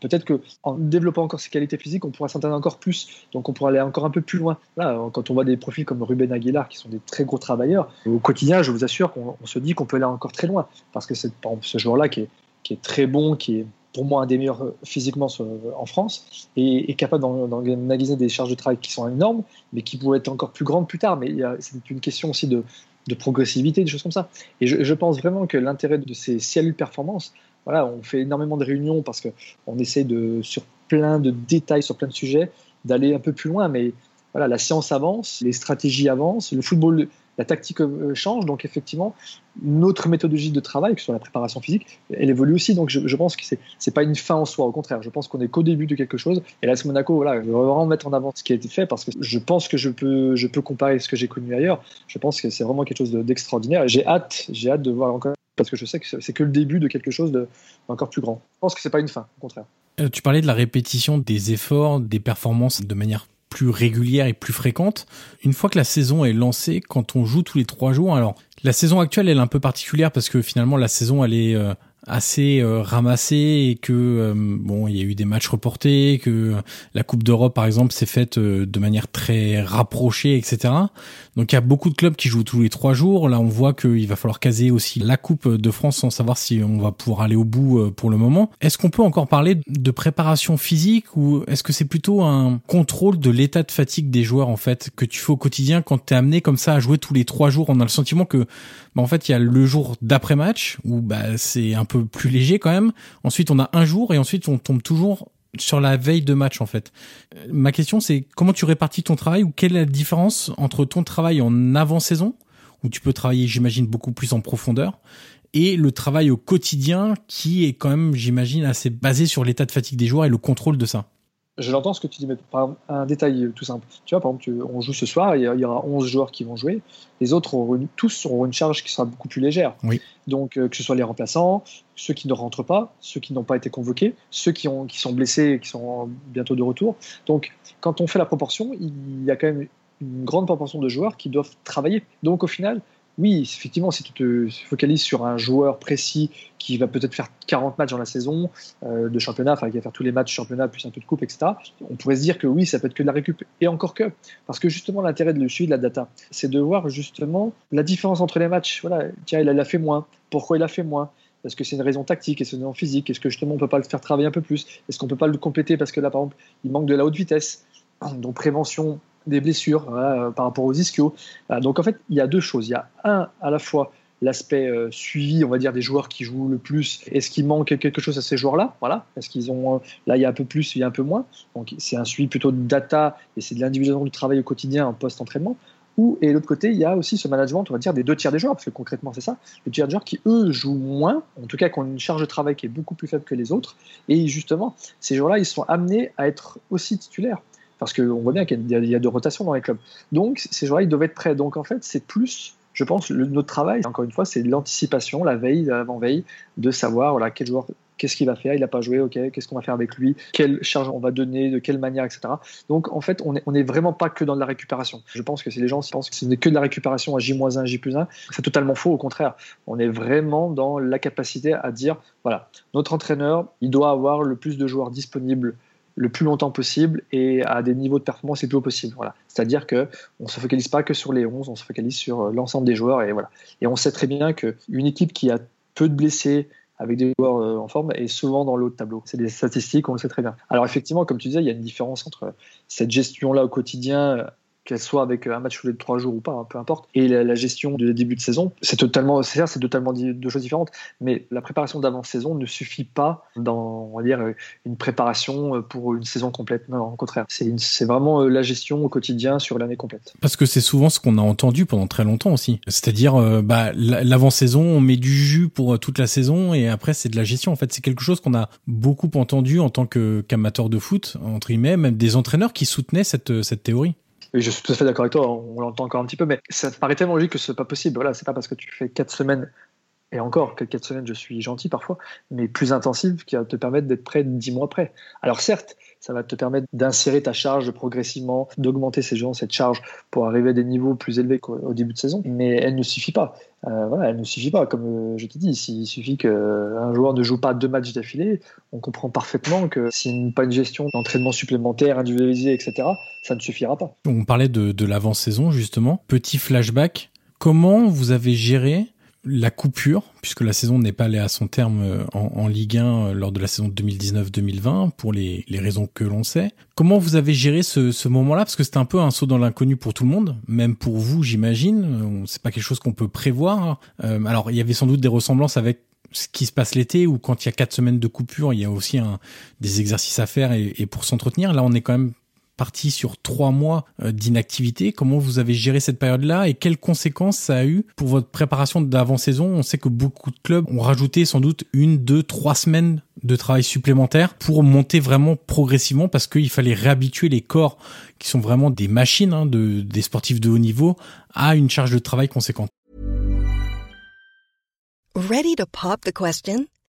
S2: peut-être qu'en développant encore ses qualités physiques, on pourra s'entraîner encore plus, donc on pourra aller encore un peu plus loin. Là, quand on voit des profils comme Ruben Aguilar, qui sont des très gros travailleurs, au quotidien, je vous assure qu'on se dit qu'on peut aller encore très loin, parce que c'est ce joueur-là qui est, très bon, qui est pour moi un des meilleurs physiquement en France, et est capable d'emmagasiner des charges de travail qui sont énormes, mais qui pourraient être encore plus grandes plus tard. Mais c'est une question aussi de, progressivité, des choses comme ça. Et je, je pense vraiment que l'intérêt de ces cellules performance, voilà, on fait énormément de réunions parce qu'on essaie de, sur plein de détails, sur plein de sujets, d'aller un peu plus loin. Mais voilà, la science avance, les stratégies avancent, le football, la tactique euh, change. Donc effectivement, notre méthodologie de travail, que ce soit la préparation physique, elle évolue aussi. Donc je, pense que c'est n'est pas une fin en soi. Au contraire, je pense qu'on est qu'au début de quelque chose. Et là, ce Monaco, voilà, je veux vraiment mettre en avant ce qui a été fait parce que je pense que je peux, je peux comparer ce que j'ai connu ailleurs. Je pense que c'est vraiment quelque chose d'extraordinaire. j'ai hâte, j'ai hâte de voir encore parce que je sais que c'est que le début de quelque chose d'encore plus grand. Je pense que c'est pas une fin, au contraire.
S1: Euh, tu parlais de la répétition des efforts, des performances de manière plus régulière et plus fréquente. Une fois que la saison est lancée, quand on joue tous les trois jours, alors la saison actuelle elle est un peu particulière parce que finalement la saison elle est euh, assez euh, ramassé et que euh, bon il y a eu des matchs reportés que la Coupe d'Europe par exemple s'est faite euh, de manière très rapprochée etc donc il y a beaucoup de clubs qui jouent tous les trois jours. Là on voit qu'il va falloir caser aussi la Coupe de France sans savoir si on va pouvoir aller au bout pour le moment. Est-ce qu'on peut encore parler de préparation physique ou est-ce que c'est plutôt un contrôle de l'état de fatigue des joueurs en fait que tu fais au quotidien quand t'es amené comme ça à jouer tous les trois jours? On a le sentiment que bah, en fait il y a le jour d'après match où bah c'est un peu plus léger quand même. Ensuite, on a un jour et ensuite on tombe toujours sur la veille de match en fait. Ma question c'est comment tu répartis ton travail ou quelle est la différence entre ton travail en avant-saison où tu peux travailler j'imagine beaucoup plus en profondeur et le travail au quotidien qui est quand même j'imagine assez basé sur l'état de fatigue des joueurs et le contrôle de ça?
S2: Je l'entends ce que tu dis, mais par un détail tout simple. Tu vois, par exemple, on joue ce soir, il y aura 11 joueurs qui vont jouer. Les autres, auront tous auront une charge qui sera beaucoup plus légère.
S1: Oui.
S2: Donc, euh, que ce soit les remplaçants, ceux qui ne rentrent pas, ceux qui n'ont pas été convoqués, ceux qui, ont, qui sont blessés et qui sont bientôt de retour. Donc, quand on fait la proportion, il y a quand même une grande proportion de joueurs qui doivent travailler. Donc, au final, oui, effectivement, si tu te focalises sur un joueur précis qui va peut-être faire 40 matchs dans la saison euh, de championnat, enfin qui va faire tous les matchs championnat plus un peu de coupe, etc., on pourrait se dire que oui, ça peut être que de la récup. Et encore que, parce que justement, l'intérêt de le suivi de la data, c'est de voir justement la différence entre les matchs. Voilà, tiens, il a fait moins. Pourquoi il a fait moins? Est-ce que c'est une raison tactique Est-ce que c'est raison physique Est-ce que justement on peut pas le faire travailler un peu plus? Est-ce qu'on peut pas le compléter? Parce que là, par exemple, il manque de la haute vitesse Donc prévention, des blessures euh, par rapport aux ischios. donc en fait, il y a deux choses. Il y a un, à la fois l'aspect euh, suivi, on va dire, des joueurs qui jouent le plus. Est-ce qu'il manque quelque chose à ces joueurs-là? Voilà. Est-ce qu'ils ont. Euh, là, il y a un peu plus, il y a un peu moins. Donc, c'est un suivi plutôt de data et c'est de l'individualisation du travail au quotidien en post-entraînement. Ou, et l'autre côté, il y a aussi ce management, on va dire, des deux tiers des joueurs, parce que concrètement, c'est ça. Les tiers des joueurs qui, eux, jouent moins, en tout cas, qui ont une charge de travail qui est beaucoup plus faible que les autres. Et justement, ces joueurs-là, ils sont amenés à être aussi titulaires parce qu'on voit bien qu'il y, a de rotation dans les clubs. Donc ces joueurs-là, ils doivent être prêts. Donc en fait, c'est plus, je pense, notre travail, encore une fois, c'est l'anticipation, la veille, l'avant-veille, de savoir voilà, quel joueur, qu'est-ce qu'il va faire, il n'a pas joué, ok, qu'est-ce qu'on va faire avec lui, quelle charge on va donner, de quelle manière, etc. Donc en fait, on n'est vraiment pas que dans de la récupération. Je pense que si les gens pensent que ce n'est que de la récupération à J-1, J-1, c'est totalement faux, au contraire. On est vraiment dans la capacité à dire, voilà, notre entraîneur, il doit avoir le plus de joueurs disponibles le plus longtemps possible et à des niveaux de performance les plus haut possible. Voilà. C'est-à-dire que on se focalise pas que sur les 11, on se focalise sur euh, l'ensemble des joueurs et voilà. Et on sait très bien qu'une équipe qui a peu de blessés avec des joueurs euh, en forme est souvent dans l'autre de tableau. C'est des statistiques, on le sait très bien. Alors effectivement, comme tu disais, il y a une différence entre cette gestion-là au quotidien qu'elle soit avec un match tous les trois jours ou pas, hein, peu importe, et la, gestion du début de saison, c'est totalement, c'est c'est totalement deux choses différentes. Mais la préparation d'avant-saison ne suffit pas dans, on va dire, une préparation pour une saison complète. Non, au contraire, c'est vraiment la gestion au quotidien sur l'année complète.
S1: Parce que c'est souvent ce qu'on a entendu pendant très longtemps aussi. C'est-à-dire, euh, bah, l'avant-saison, on met du jus pour toute la saison et après c'est de la gestion. En fait, c'est quelque chose qu'on a beaucoup entendu en tant qu'amateur de foot, entre guillemets, même des entraîneurs qui soutenaient cette, cette théorie.
S2: Oui, je suis tout à fait d'accord avec toi, on l'entend encore un petit peu, mais ça paraît tellement logique que c'est pas possible. Voilà, c'est pas parce que tu fais quatre semaines, et encore, que quatre semaines, je suis gentil parfois, mais plus intensive qui va te permettre d'être prêt dix mois après. Alors certes, ça va te permettre d'insérer ta charge progressivement, d'augmenter ces gens, cette charge pour arriver à des niveaux plus élevés qu'au début de saison. Mais elle ne suffit pas. Euh, voilà, elle ne suffit pas. Comme euh, je t'ai dit, s'il suffit qu'un joueur ne joue pas deux matchs d'affilée, on comprend parfaitement que s'il n'y a pas une gestion d'entraînement supplémentaire, individualisé, etc., ça ne suffira pas.
S1: On parlait de, l'avant-saison, justement. Petit flashback. Comment vous avez géré la coupure, puisque la saison n'est pas allée à son terme euh, en, Ligue 1 euh, lors de la saison 2019-2020, pour les, raisons que l'on sait. Comment vous avez géré ce, moment-là? Parce que c'était un peu un saut dans l'inconnu pour tout le monde, même pour vous, j'imagine. Euh, c'est pas quelque chose qu'on peut prévoir. alors, il y avait sans doute des ressemblances avec ce qui se passe l'été, où quand il y a quatre semaines de coupure, il y a aussi des exercices à faire et, et pour s'entretenir. Là, on est quand même parti sur trois mois euh, d'inactivité. Comment vous avez géré cette période-là et quelles conséquences ça a eu pour votre préparation d'avant-saison? On sait que beaucoup de clubs ont rajouté sans doute une, deux, trois semaines de travail supplémentaire pour monter vraiment progressivement parce qu'il fallait réhabituer les corps qui sont vraiment des machines hein, de, des sportifs de haut niveau à une charge de travail conséquente.
S3: Ready to pop the question?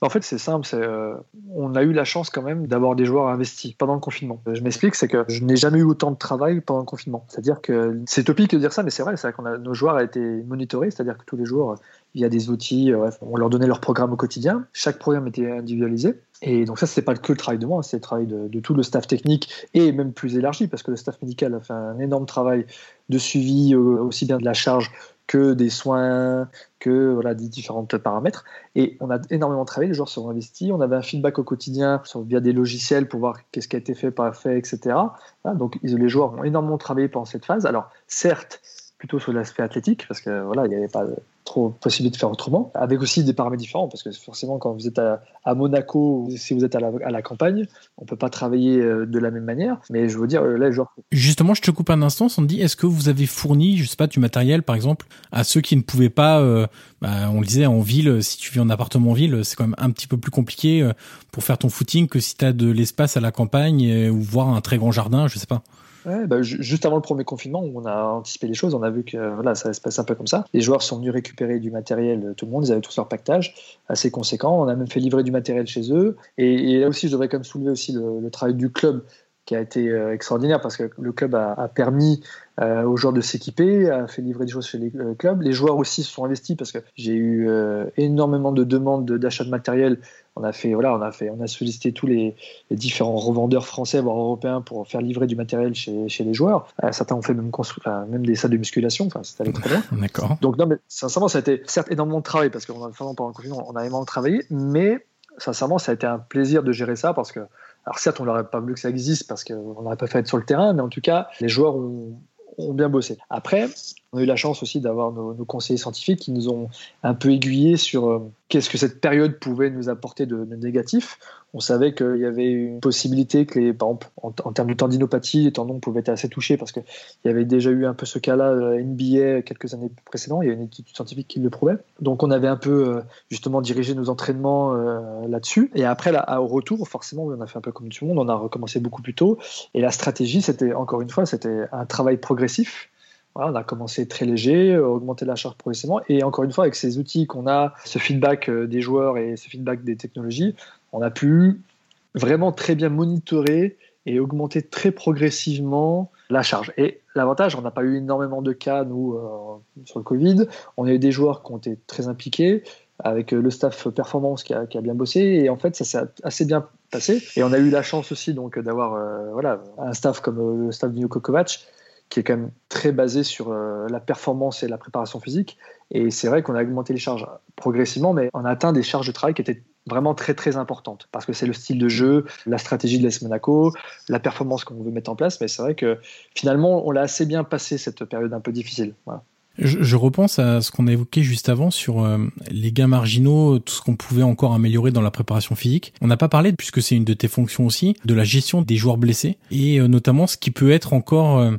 S2: En fait, c'est simple. Euh, on a eu la chance quand même d'avoir des joueurs investis pendant le confinement. Je m'explique, c'est que je n'ai jamais eu autant de travail pendant le confinement. C'est-à-dire que c'est topique de dire ça, mais c'est vrai. C'est qu'on nos joueurs ont été monitorés, c'est-à-dire que tous les jours, il y a des outils. Euh, on leur donnait leur programme au quotidien. Chaque programme était individualisé. Et donc ça, c'est pas que le travail de moi, c'est le travail de, tout le staff technique et même plus élargi, parce que le staff médical a fait un énorme travail de suivi euh, aussi bien de la charge que des soins, que voilà, des différents paramètres. Et on a énormément travaillé, les joueurs sont investis, on avait un feedback au quotidien sur, via des logiciels pour voir qu'est-ce qui a été fait, pas fait, etc. donc les joueurs ont énormément travaillé pendant cette phase. Alors certes, plutôt sur l'aspect athlétique, parce que voilà, il n'y avait pas trop possibilité de faire autrement, avec aussi des paramètres différents, parce que forcément, quand vous êtes à, Monaco, si vous êtes à la, campagne, on peut pas travailler euh, de la même manière. Mais je veux dire, là, genre.
S1: Justement, je te coupe un instant, dit est-ce que vous avez fourni, je sais pas, du matériel, par exemple, à ceux qui ne pouvaient pas, euh, bah, on le disait, en ville, si tu vis en appartement en ville, c'est quand même un petit peu plus compliqué euh, pour faire ton footing que si tu as de l'espace à la campagne ou voir un très grand jardin, je sais pas.
S2: Bah, juste avant le premier confinement, on a anticipé les choses, on a vu que voilà, ça se passe un peu comme ça. Les joueurs sont venus récupérer du matériel, tout le monde, ils avaient tous leur pactage assez conséquent. On a même fait livrer du matériel chez eux. Et, là aussi, je devrais quand même soulever aussi le travail du club qui a été euh, extraordinaire parce que le club a, permis euh, aux joueurs de s'équiper, a fait livrer des choses chez les euh, clubs. Les joueurs aussi se sont investis parce que j'ai eu énormément de demandes d'achat de, matériel. On a fait, voilà, on a fait, on a sollicité tous les, différents revendeurs français voire européens pour faire livrer du matériel chez, chez les joueurs. certains ont fait même construire, même des salles de musculation. Enfin, c'était allé très bien.
S1: D'accord.
S2: Donc non, mais sincèrement, ça a été certes énormément de travail parce qu'on a pendant le confinement, on a énormément travaillé, mais sincèrement, ça a été un plaisir de gérer ça parce que alors certes, on n'aurait pas voulu que ça existe parce qu'on n'aurait pas fait être sur le terrain, mais en tout cas, les joueurs ont, ont bien bossé. Après, on a eu la chance aussi d'avoir nos, conseillers scientifiques qui nous ont un peu aiguillés sur euh, qu'est-ce que cette période pouvait nous apporter de, négatif. On savait qu'il y avait une possibilité que, les, par exemple, en, termes de tendinopathie, les tendons pouvaient être assez touchés parce qu'il y avait déjà eu un peu ce cas-là euh, NBA quelques années précédentes. Il y a une étude scientifique qui le prouvait. Donc on avait un peu euh, justement dirigé nos entraînements là-dessus. Et après, là, au retour, forcément, on a fait un peu comme tout le monde. On a recommencé beaucoup plus tôt. Et la stratégie, c'était encore une fois, c'était un travail progressif on a commencé très léger, euh, augmenter la charge progressivement. Et encore une fois, avec ces outils qu'on a, ce feedback euh, des joueurs et ce feedback des technologies, on a pu vraiment très bien monitorer et augmenter très progressivement la charge. Et l'avantage, on n'a pas eu énormément de cas, nous, euh, sur le Covid. On a eu des joueurs qui ont été très impliqués, avec le staff performance qui a, bien bossé, et en fait, ça s'est assez bien passé. Et on a eu la chance aussi donc d'avoir voilà, un staff comme le staff de Kovac, qui est quand même très basé sur la performance et la préparation physique. Et c'est vrai qu'on a augmenté les charges progressivement, mais on a atteint des charges de travail qui étaient vraiment très très importante parce que c'est le style de jeu, la stratégie de l'AS Monaco, la performance qu'on veut mettre en place. Mais c'est vrai que finalement, on l'a assez bien passé cette période un peu difficile.
S1: Je, repense à ce qu'on a évoqué juste avant sur euh, les gains marginaux, tout ce qu'on pouvait encore améliorer dans la préparation physique. On n'a pas parlé, puisque c'est une de tes fonctions aussi, de la gestion des joueurs blessés et euh, notamment ce qui peut être encore euh,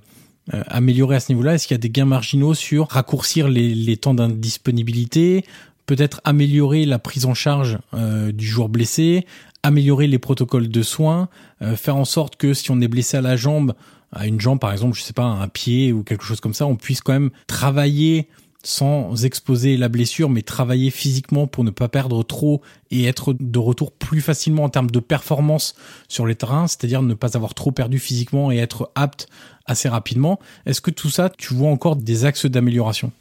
S1: amélioré à ce niveau-là? Est-ce qu'il y a des gains marginaux sur raccourcir les, les temps d'indisponibilité, peut-être améliorer la prise en charge euh, du joueur blessé, améliorer les protocoles de soins, euh, faire en sorte que si on est blessé à la jambe, à une jambe par exemple, je sais pas, un pied ou quelque chose comme ça, on puisse quand même travailler sans exposer la blessure, mais travailler physiquement pour ne pas perdre trop et être de retour plus facilement en termes de performance sur les terrains, c'est-à-dire ne pas avoir trop perdu physiquement et être apte assez rapidement. Est-ce que tout ça, tu vois encore des axes d'amélioration?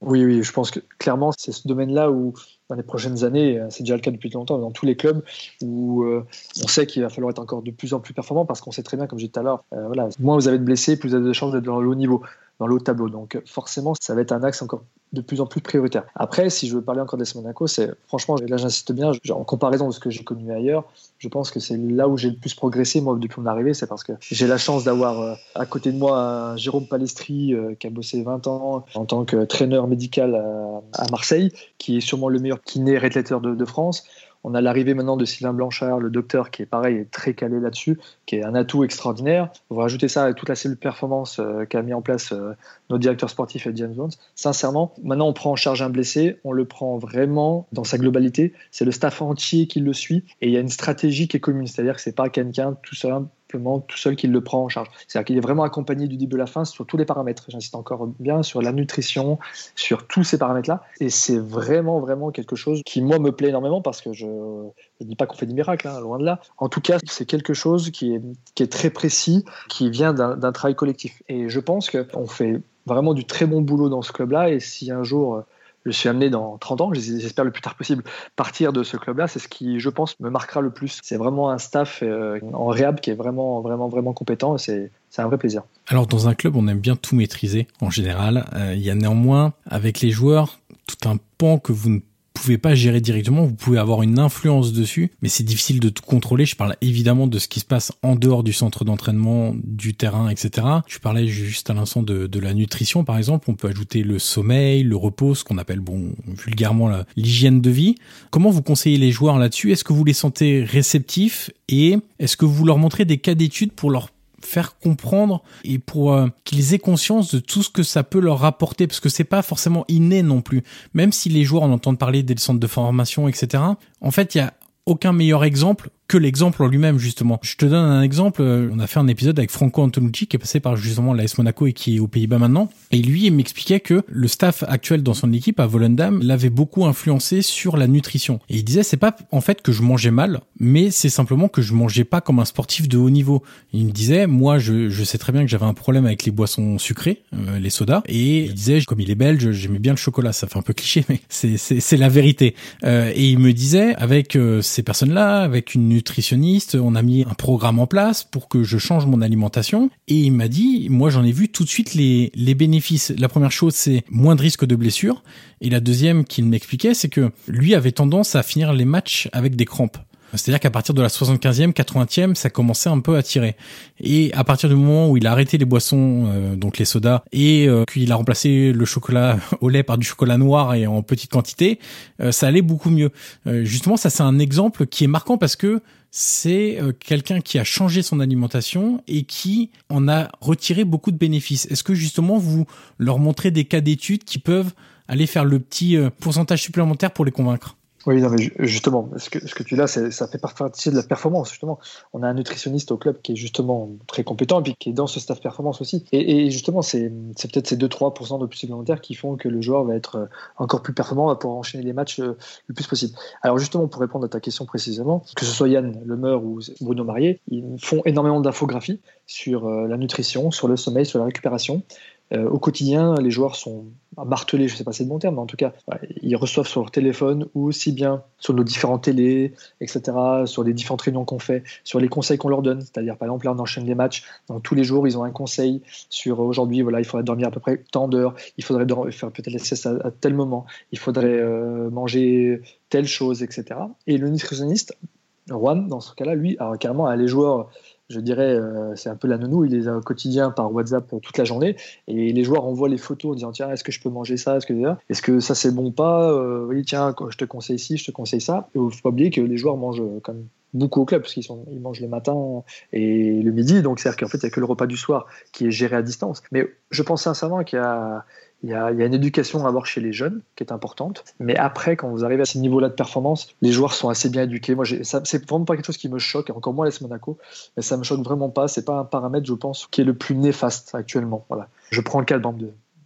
S2: Oui, oui, je pense que clairement, c'est ce domaine-là où, dans les prochaines années, euh, c'est déjà le cas depuis longtemps, dans tous les clubs, où euh, on sait qu'il va falloir être encore de plus en plus performant parce qu'on sait très bien, comme j'ai dit tout à l'heure, euh, voilà, moins vous avez de blessés, plus vous avez de chances d'être dans le haut niveau dans le tableau. Donc forcément, ça va être un axe encore de plus en plus prioritaire. Après, si je veux parler encore des Monaco, c'est franchement, là j'insiste bien, en comparaison de ce que j'ai connu ailleurs, je pense que c'est là où j'ai le plus progressé moi depuis mon arrivée, c'est parce que j'ai la chance d'avoir euh, à côté de moi Jérôme Palestri euh, qui a bossé 20 ans en tant que traîneur médical à, Marseille, qui est sûrement le meilleur kiné rétlateur de, de France. On a l'arrivée maintenant de Sylvain Blanchard, le docteur, qui est pareil, est très calé là-dessus, qui est un atout extraordinaire. On va rajouter ça à toute la cellule performance euh, qu'a mis en place euh, notre directeur sportif James Jones. Sincèrement, maintenant on prend en charge un blessé, on le prend vraiment dans sa globalité. C'est le staff entier qui le suit et il y a une stratégie qui est commune, c'est-à-dire que c'est pas quelqu'un tout seul tout seul qu'il le prend en charge. C'est-à-dire qu'il est vraiment accompagné du début à la fin sur tous les paramètres. J'insiste encore bien sur la nutrition, sur tous ces paramètres-là. Et c'est vraiment, vraiment quelque chose qui, moi, me plaît énormément parce que je ne dis pas qu'on fait des miracles, hein, loin de là. En tout cas, c'est quelque chose qui est, qui est très précis, qui vient d'un travail collectif. Et je pense qu'on fait vraiment du très bon boulot dans ce club-là. Et si un jour je suis amené dans 30 ans, j'espère le plus tard possible, partir de ce club-là. C'est ce qui, je pense, me marquera le plus. C'est vraiment un staff euh, en réhab qui est vraiment, vraiment, vraiment compétent. C'est c'est un vrai plaisir.
S1: Alors dans un club, on aime bien tout maîtriser en général. Euh, il y a néanmoins avec les joueurs tout un pan que vous ne pouvez pas gérer directement, vous pouvez avoir une influence dessus, mais c'est difficile de tout contrôler. Je parle évidemment de ce qui se passe en dehors du centre d'entraînement, du terrain, etc. Je parlais juste à l'instant de, de, la nutrition, par exemple. On peut ajouter le sommeil, le repos, ce qu'on appelle, bon, vulgairement l'hygiène de vie. Comment vous conseillez les joueurs là-dessus? Est-ce que vous les sentez réceptifs? Et est-ce que vous leur montrez des cas d'études pour leur faire comprendre et pour euh, qu'ils aient conscience de tout ce que ça peut leur rapporter parce que c'est pas forcément inné non plus. Même si les joueurs en entendent parler des centres de formation etc en fait il y a aucun meilleur exemple que l'exemple en lui-même justement. Je te donne un exemple, euh, on a fait un épisode avec Franco Antonucci qui est passé par justement l'AS Monaco et qui est aux Pays-Bas maintenant et lui il m'expliquait que le staff actuel dans son équipe à Volendam l'avait beaucoup influencé sur la nutrition et il disait c'est pas en fait que je mangeais mal mais c'est simplement que je mangeais pas comme un sportif de haut niveau. il me disait moi je, je sais très bien que j'avais un problème avec les boissons sucrées, euh, les sodas et il disait comme il est belge j'aimais bien le chocolat, ça fait un peu cliché mais c'est la vérité. Euh, et il me disait avec ces personnes-là avec une nutritionniste, on a mis un programme en place pour que je change mon alimentation et il m'a dit, moi j'en ai vu tout de suite les, les bénéfices. La première chose, c'est moins de risque de blessure et la deuxième qu'il m'expliquait, c'est que lui avait tendance à finir les matchs avec des crampes. C'est-à-dire qu'à partir de la 75e, 80e, ça commençait un peu à tirer. Et à partir du moment où il a arrêté les boissons, euh, donc les sodas, et euh, qu'il a remplacé le chocolat au lait par du chocolat noir et en petite quantité, euh, ça allait beaucoup mieux. justement, ça c'est un exemple qui est marquant parce que c'est quelqu'un qui a changé son alimentation et qui en a retiré beaucoup de bénéfices. Est-ce que justement vous leur montrez des cas d'études qui peuvent aller faire le petit pourcentage supplémentaire pour les convaincre?
S2: Oui, non, mais justement, ce que, tu là, ça fait partie de la performance, justement. On a un nutritionniste au club qui est justement très compétent et puis qui est dans ce staff performance aussi. Et, justement, c'est peut-être ces 2-3% de plus supplémentaires qui font que le joueur va être euh, encore plus performant, va pouvoir enchaîner les matchs euh, le plus possible. Alors justement, pour répondre à ta question précisément, que ce soit Yann Lemeur ou Bruno Marié, ils font énormément d'infographies sur euh, la nutrition, sur le sommeil, sur la récupération. Euh, au quotidien, les joueurs sont martelés, je ne sais pas si c'est le bon terme, mais en tout cas, ils reçoivent sur leur téléphone ou aussi bien sur nos différentes télés, etc., sur les différentes réunions qu'on fait, sur les conseils qu'on leur donne. C'est-à-dire, par exemple, là, on enchaîne les matchs. Donc, tous les jours, ils ont un conseil sur aujourd'hui, voilà, il faudrait dormir à peu près tant d'heures, il faudrait faire peut-être la sieste à, tel moment, il faudrait euh, manger telle chose, etc. Et le nutritionniste, Juan, dans ce cas-là, lui, alors carrément, les joueurs je dirais, euh, c'est un peu la nounou, il est au quotidien par WhatsApp toute la journée, et les joueurs envoient les photos en disant tiens, est-ce que je peux manger ça, est-ce que, est-ce que ça c'est bon pas, euh, oui tiens, je te conseille ci, je te conseille ça, et il faut pas oublier que les joueurs mangent quand même beaucoup au club, parce qu'ils ils mangent le matin et le midi, donc c'est-à-dire qu'en fait, il n'y a que le repas du soir qui est géré à distance. Mais je pense sincèrement qu'il y a, il y, a, une éducation à avoir chez les jeunes qui est importante. Mais après, quand vous arrivez à ce niveau-là de performance, les joueurs sont assez bien éduqués. Moi, c'est vraiment pas quelque chose qui me choque, encore moins l'AS Monaco, mais ça me choque vraiment pas. C'est pas un paramètre, je pense, qui est le plus néfaste actuellement. Voilà. Je prends le cas de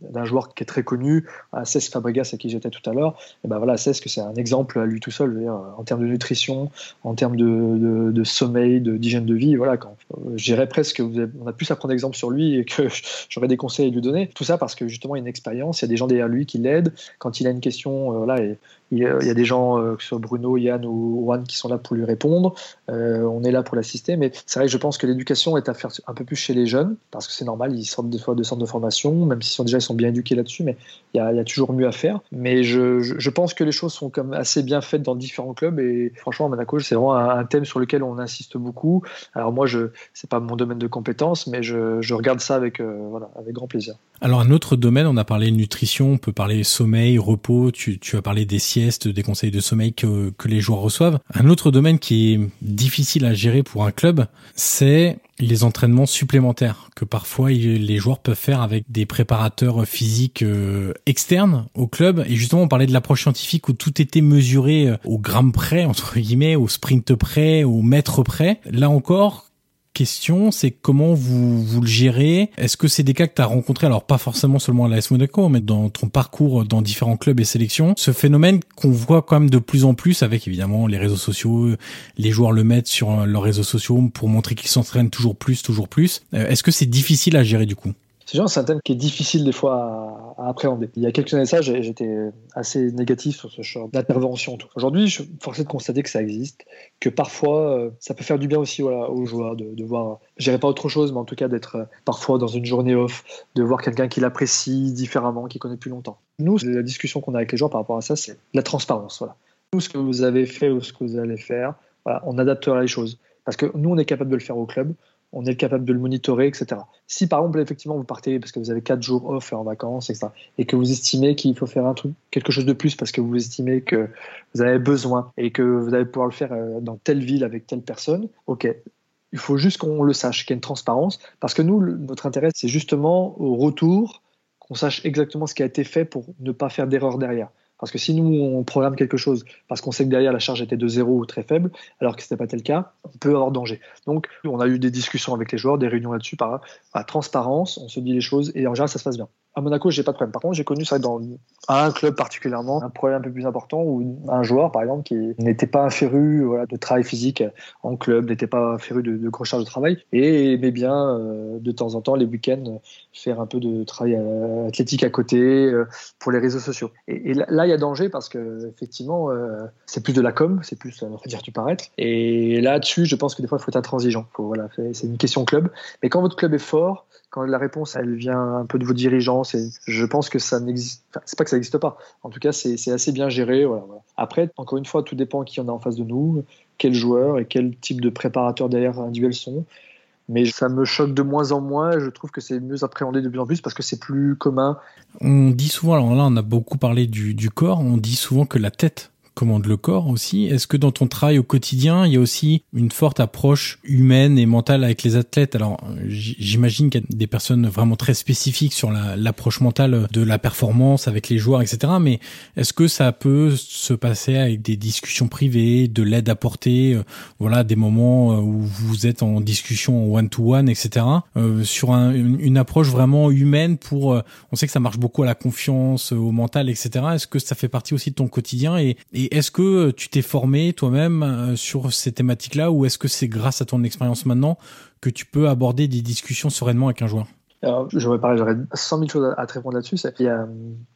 S2: d'un joueur qui est très connu, Cesc Fabregas à qui j'étais tout à l'heure, et ben voilà, Cesc c'est un exemple à lui tout seul, en termes de nutrition, en termes de, de, sommeil, d'hygiène de, vie, voilà, quand j'irais presque, vous on a plus à prendre exemple sur lui et que j'aurais des conseils à lui donner, tout ça parce que justement il a une expérience, il y a des gens derrière lui qui l'aident, quand il a une question, euh, voilà, et il y a des gens, euh, que ce soit Bruno, Yann ou Juan, qui sont là pour lui répondre. Euh, on est là pour l'assister. Mais c'est vrai que je pense que l'éducation est à faire un peu plus chez les jeunes, parce que c'est normal, ils sortent des fois de centres de formation, même s'ils sont déjà ils sont bien éduqués là-dessus, mais il y, a, toujours mieux à faire. Mais je, pense que les choses sont comme assez bien faites dans différents clubs. Et franchement, à Monaco, c'est vraiment un, thème sur lequel on insiste beaucoup. Alors moi, je c'est pas mon domaine de compétence, mais je, regarde ça avec, euh, voilà, avec grand plaisir.
S1: Alors un autre domaine, on a parlé nutrition, on peut parler sommeil, repos, tu, as parlé des des conseils de sommeil que, que les joueurs reçoivent. Un autre domaine qui est difficile à gérer pour un club, c'est les entraînements supplémentaires que parfois les joueurs peuvent faire avec des préparateurs physiques euh, externes au club. Et justement, on parlait de l'approche scientifique où tout était mesuré euh, au gramme près, entre guillemets, au sprint près, au mètre près. Là encore, question, c'est comment vous, vous le gérez Est-ce que c'est des cas que tu as rencontrés, alors pas forcément seulement à l'AS Monaco, mais dans ton parcours dans différents clubs et sélections, ce phénomène qu'on voit quand même de plus en plus avec évidemment les réseaux sociaux, les joueurs le mettent sur leurs réseaux sociaux pour montrer qu'ils s'entraînent toujours plus, toujours plus. Euh, est-ce que c'est difficile à gérer du coup?
S2: C'est un thème qui est difficile des fois à, appréhender. Il y a quelques années ça, j'étais assez négatif sur ce genre d'intervention. Aujourd'hui, je suis forcé de constater que ça existe, que parfois euh, ça peut faire du bien aussi aux joueurs de, de voir, je pas autre chose, mais en tout cas d'être euh, parfois dans une journée off, de voir quelqu'un qui l'apprécie différemment, qui connaît plus longtemps. Nous, la discussion qu'on a avec les joueurs par rapport à ça, c'est la transparence. Voilà. Nous, ce que vous avez fait ou ce que vous allez faire, on adaptera les choses. Parce que nous, on est capable de le faire au club on est capable de le monitorer, etc. Si par exemple, effectivement, vous partez parce que vous avez quatre jours off en vacances, etc., et que vous estimez qu'il faut faire un truc, quelque chose de plus parce que vous estimez que vous avez besoin et que vous allez pouvoir le faire euh, dans telle ville avec telle personne, ok. Il faut juste qu'on le sache, qu'il y ait une transparence, parce que nous, notre intérêt, c'est justement au retour qu'on sache exactement ce qui a été fait pour ne pas faire d'erreur derrière. Parce que si nous, on programme quelque chose parce qu'on sait que derrière la charge était de zéro ou très faible, alors que ce n'était pas tel cas, on peut avoir danger. Donc, on a eu des discussions avec les joueurs, des réunions là-dessus par, par transparence, on se dit les choses et en général, ça se passe bien. À Monaco, j'ai pas de problème. Par contre, j'ai connu ça dans un club particulièrement, un problème un peu plus important où un joueur, par exemple, qui n'était pas féru voilà, de travail physique en club, n'était pas féru de, de charges de travail et aimait bien euh, de temps en temps les week-ends faire un peu de travail euh, athlétique à côté euh, pour les réseaux sociaux. Et, là, il y a danger parce que effectivement, c'est plus de la com, c'est plus on va dire du paraître. Et là-dessus, je pense que des fois, il faut être intransigeant. C'est une question club. Mais quand votre club est fort, quand la réponse elle vient un peu de vos dirigeants, je pense que ça n'existe. c'est pas que ça n'existe pas. En tout cas, c'est assez bien géré. Après, encore une fois, tout dépend qui en a en face de nous, quel joueur et quel type de préparateur derrière individuels sont. Mais ça me choque de moins en moins. Je trouve que c'est mieux appréhendé de plus en plus parce que c'est plus commun.
S1: On dit souvent, alors là, on a beaucoup parlé du corps. On dit souvent que la tête commande le corps aussi. Est-ce que dans ton travail au quotidien, il y a aussi une forte approche humaine et mentale avec les athlètes? Alors, j'imagine qu'il y a des personnes vraiment très spécifiques sur l'approche mentale de la performance avec les joueurs, etc. Mais est-ce que ça peut se passer avec des discussions privées, de l'aide apportée, euh, voilà, des moments euh, où vous êtes en discussion one-to-one, etc. Euh, sur une, approche vraiment humaine pour, on sait que ça marche beaucoup à la confiance, au mental, etc. Est-ce que ça fait partie aussi de ton quotidien et est-ce que tu t'es formé toi-même sur ces thématiques-là ou est-ce que c'est grâce à ton expérience maintenant que tu peux aborder des discussions sereinement avec un joueur?
S2: J'aurais parlé, j'aurais 100 000 choses à, te répondre là-dessus. Il y a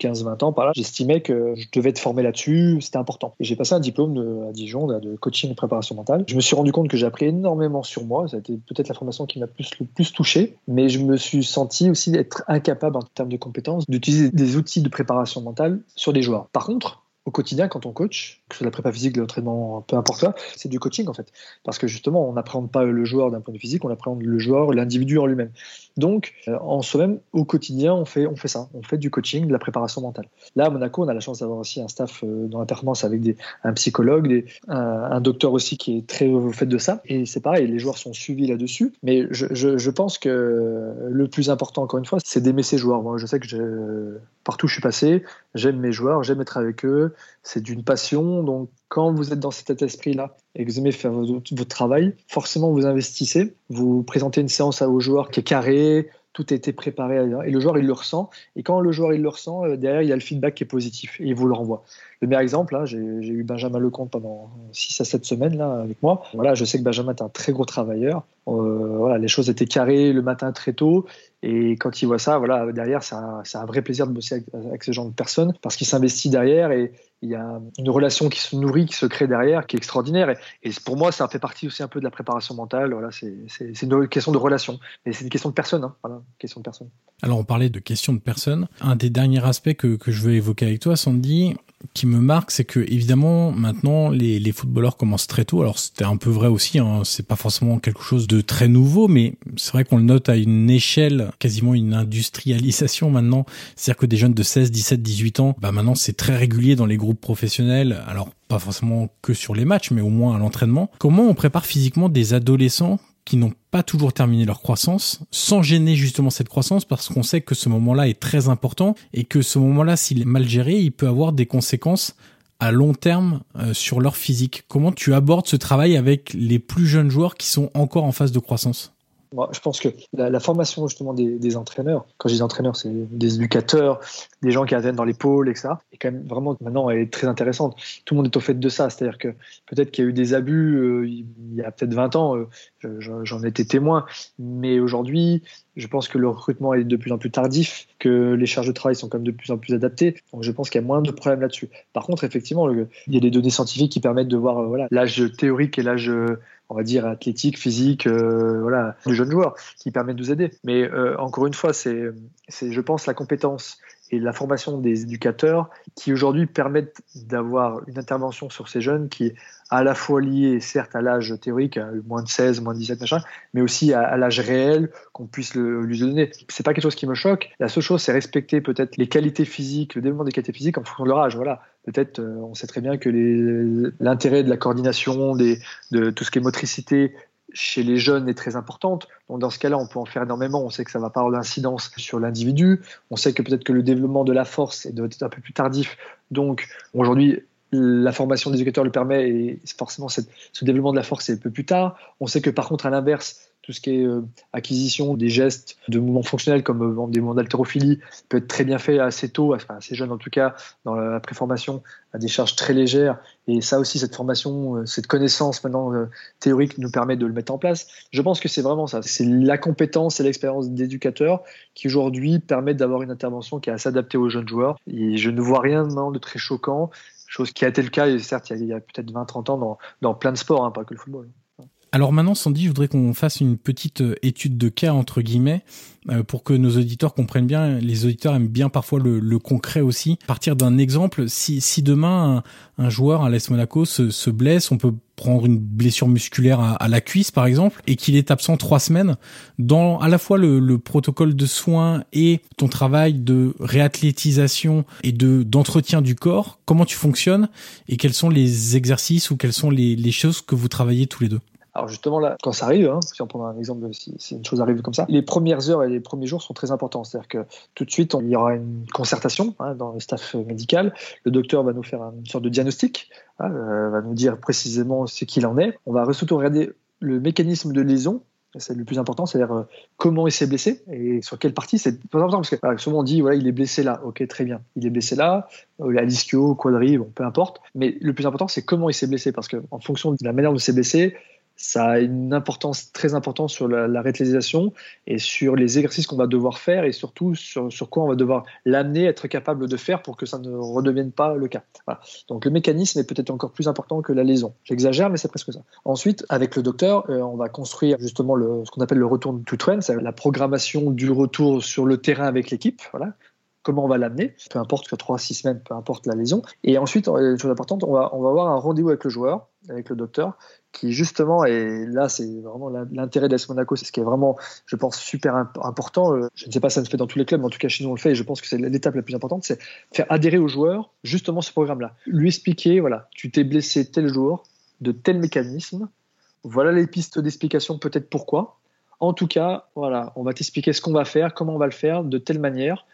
S2: 15-20 ans, par là, j'estimais que je devais être formé là-dessus, c'était important. J'ai passé un diplôme à Dijon de, coaching et préparation mentale. Je me suis rendu compte que j'ai appris énormément sur moi. Ça a été peut-être la formation qui m'a le plus touché, mais je me suis senti aussi d'être incapable en termes de compétences d'utiliser des outils de préparation mentale sur des joueurs. Par contre, au quotidien quand on coach, que ce soit la prépa physique, l'entraînement, peu importe quoi, c'est du coaching en fait. Parce que justement, on n'appréhende pas le joueur d'un point de vue physique, on appréhende le joueur, l'individu en lui-même. Donc, euh, en soi-même, au quotidien, on fait, on fait ça. On fait du coaching, de la préparation mentale. Là, à Monaco, on a la chance d'avoir aussi un staff euh, dans la performance avec un psychologue, un, docteur aussi qui est très au fait de ça. Et c'est pareil, les joueurs sont suivis là-dessus. Mais je, pense que le plus important, encore une fois, c'est d'aimer ses joueurs. Moi, je sais que je, partout où je suis passé, j'aime mes joueurs, j'aime être avec eux. C'est d'une passion. Donc, quand vous êtes dans cet esprit-là et que vous aimez faire votre, travail, forcément vous investissez, vous présentez une séance aux joueurs qui est carrée, tout a été préparé et le joueur il le ressent. Et quand le joueur il le ressent, euh, derrière il y a le feedback qui est positif et il vous le renvoie. Le meilleur exemple, là, j'ai eu Benjamin Lecomte pendant 6 à 7 semaines là, avec moi. Voilà, je sais que Benjamin est un très gros travailleur. Euh, voilà, les choses étaient carrées le matin très tôt. Et quand il voit ça, voilà, derrière, c'est un, vrai plaisir de bosser avec, ce genre de personnes parce qu'il s'investit derrière et il y a une relation qui se nourrit, qui se crée derrière, qui est extraordinaire. Et, pour moi, ça fait partie aussi un peu de la préparation mentale. Voilà, c'est une question de relation, mais c'est une question de personne. Hein.
S1: Alors, on parlait de question de personne. Un des derniers aspects que je veux évoquer avec toi, Sandy, qui me marque, c'est que évidemment maintenant les, les footballeurs commencent très tôt. Alors c'était un peu vrai aussi, hein, c'est pas forcément quelque chose de très nouveau, mais c'est vrai qu'on le note à une échelle, quasiment une industrialisation maintenant. C'est-à-dire que des jeunes de 16, 17, 18 ans, bah maintenant c'est très régulier dans les groupes professionnels. Alors pas forcément que sur les matchs, mais au moins à l'entraînement. Comment on prépare physiquement des adolescents qui n'ont pas toujours terminé leur croissance, sans gêner justement cette croissance, parce qu'on sait que ce moment-là est très important et que ce moment-là, s'il est mal géré, il peut avoir des conséquences à long terme euh, sur leur physique. Comment tu abordes ce travail avec les plus jeunes joueurs qui sont encore en phase de croissance?
S2: Je pense que la, formation justement des, entraîneurs, quand je dis entraîneurs, c'est des éducateurs, des gens qui atteignent dans les pôles, etc. Et quand même vraiment maintenant elle est très intéressante. Tout le monde est au fait de ça, c'est-à-dire que peut-être qu'il y a eu des abus euh, il y a peut-être 20 ans, euh, j'en étais témoin, mais aujourd'hui, je pense que le recrutement est de plus en plus tardif, que les charges de travail sont quand même de plus en plus adaptées. Donc je pense qu'il y a moins de problèmes là-dessus. Par contre, effectivement, il y a des données scientifiques qui permettent de voir euh, voilà l'âge théorique et l'âge on va dire athlétique, physique, euh, voilà, du jeune joueur qui permet de nous aider. Mais euh, encore une fois, c'est, c'est, je pense, la compétence et la formation des éducateurs qui aujourd'hui permettent d'avoir une intervention sur ces jeunes qui est à la fois liée certes à l'âge théorique, à moins de 16, moins de 17 machin, mais aussi à, l'âge réel qu'on puisse lui donner. C'est pas quelque chose qui me choque. La seule chose, c'est respecter peut-être les qualités physiques, le développement des qualités physiques en fonction de leur âge. Voilà. Peut-être, euh, on sait très bien que l'intérêt de la coordination, de tout ce qui est motricité, chez les jeunes est très importante. Donc dans ce cas-là, on peut en faire énormément. On sait que ça va pas avoir d'incidence sur l'individu. On sait que peut-être que le développement de la force est un peu plus tardif. Donc aujourd'hui, la formation des éducateurs le permet et forcément ce développement de la force est un peu plus tard. On sait que par contre, à l'inverse, tout ce qui est euh, acquisition des gestes de mouvements fonctionnels comme euh, des mouvements d'haltérophilie peut être très bien fait assez tôt, assez jeune en tout cas, dans la préformation à des charges très légères. Et ça aussi, cette formation, euh, cette connaissance maintenant théorique nous permet de le mettre en place. Je pense que c'est vraiment ça. C'est la compétence et l'expérience d'éducateur qui aujourd'hui permettent d'avoir une intervention qui est assez adaptée aux jeunes joueurs. Et je ne vois rien de très choquant, chose qui a été le cas, certes, il y a, peut-être 20-30 ans dans, dans plein de sports, hein, pas que le football.
S1: Alors maintenant, Sandy, je voudrais qu'on fasse une petite euh, étude de cas entre guillemets euh, pour que nos auditeurs comprennent bien. Les auditeurs aiment bien parfois le, concret aussi. À partir d'un exemple, si, si demain un, joueur à l'AS Monaco se, se, blesse, on peut prendre une blessure musculaire à, la cuisse par exemple, et qu'il est absent trois semaines, dans à la fois le, le protocole de soins et ton travail de réathlétisation et de d'entretien du corps, comment tu fonctionnes et quels sont les exercices ou quelles sont les, les choses que vous travaillez tous les deux?
S2: Alors justement là, quand ça arrive, hein, si on prend un exemple, si, une chose arrive comme ça, les premières heures et les premiers jours sont très importants. C'est-à-dire que tout de suite, il y aura une concertation hein, dans le staff médical. Le docteur va nous faire une sorte de diagnostic, hein, euh, va nous dire précisément ce qu'il en est. On va surtout regarder le mécanisme de lésion c'est le plus important, c'est-à-dire euh, comment il s'est blessé et sur quelle partie. C'est pas important parce que souvent on dit voilà il est blessé là, ok très bien, il est blessé là, euh, à l'ischio, quadri, bon peu importe. Mais le plus important c'est comment il s'est blessé parce que en fonction de la manière dont il s'est blessé, ça a une importance très importante sur la, la et sur les exercices qu'on va devoir faire et surtout sur, quoi on va devoir l'amener, être capable de faire pour que ça ne redevienne pas le cas. Voilà. Donc le mécanisme est peut-être encore plus important que la liaison. J'exagère, mais c'est presque ça. Ensuite, avec le docteur, euh, on va construire justement le, ce qu'on appelle le retour to trend, c'est la programmation du retour sur le terrain avec l'équipe. Voilà comment on va l'amener, peu importe que 3-6 semaines, peu importe la lésion. Et ensuite, une chose importante, on va, on va avoir un rendez-vous avec le joueur, avec le docteur, qui justement, et là c'est vraiment l'intérêt d'AS Monaco, c'est ce qui est vraiment, je pense, super important. Euh, je ne sais pas si ça se fait dans tous les clubs, mais en tout cas chez nous on le fait, et je pense que c'est l'étape la plus importante, c'est faire adhérer au joueur justement ce programme-là. Lui expliquer, voilà, tu t'es blessé tel jour, de tel mécanisme, voilà les pistes d'explication, peut-être pourquoi. En tout cas, voilà, on va t'expliquer ce qu'on va faire, comment on va le faire, de telle manière.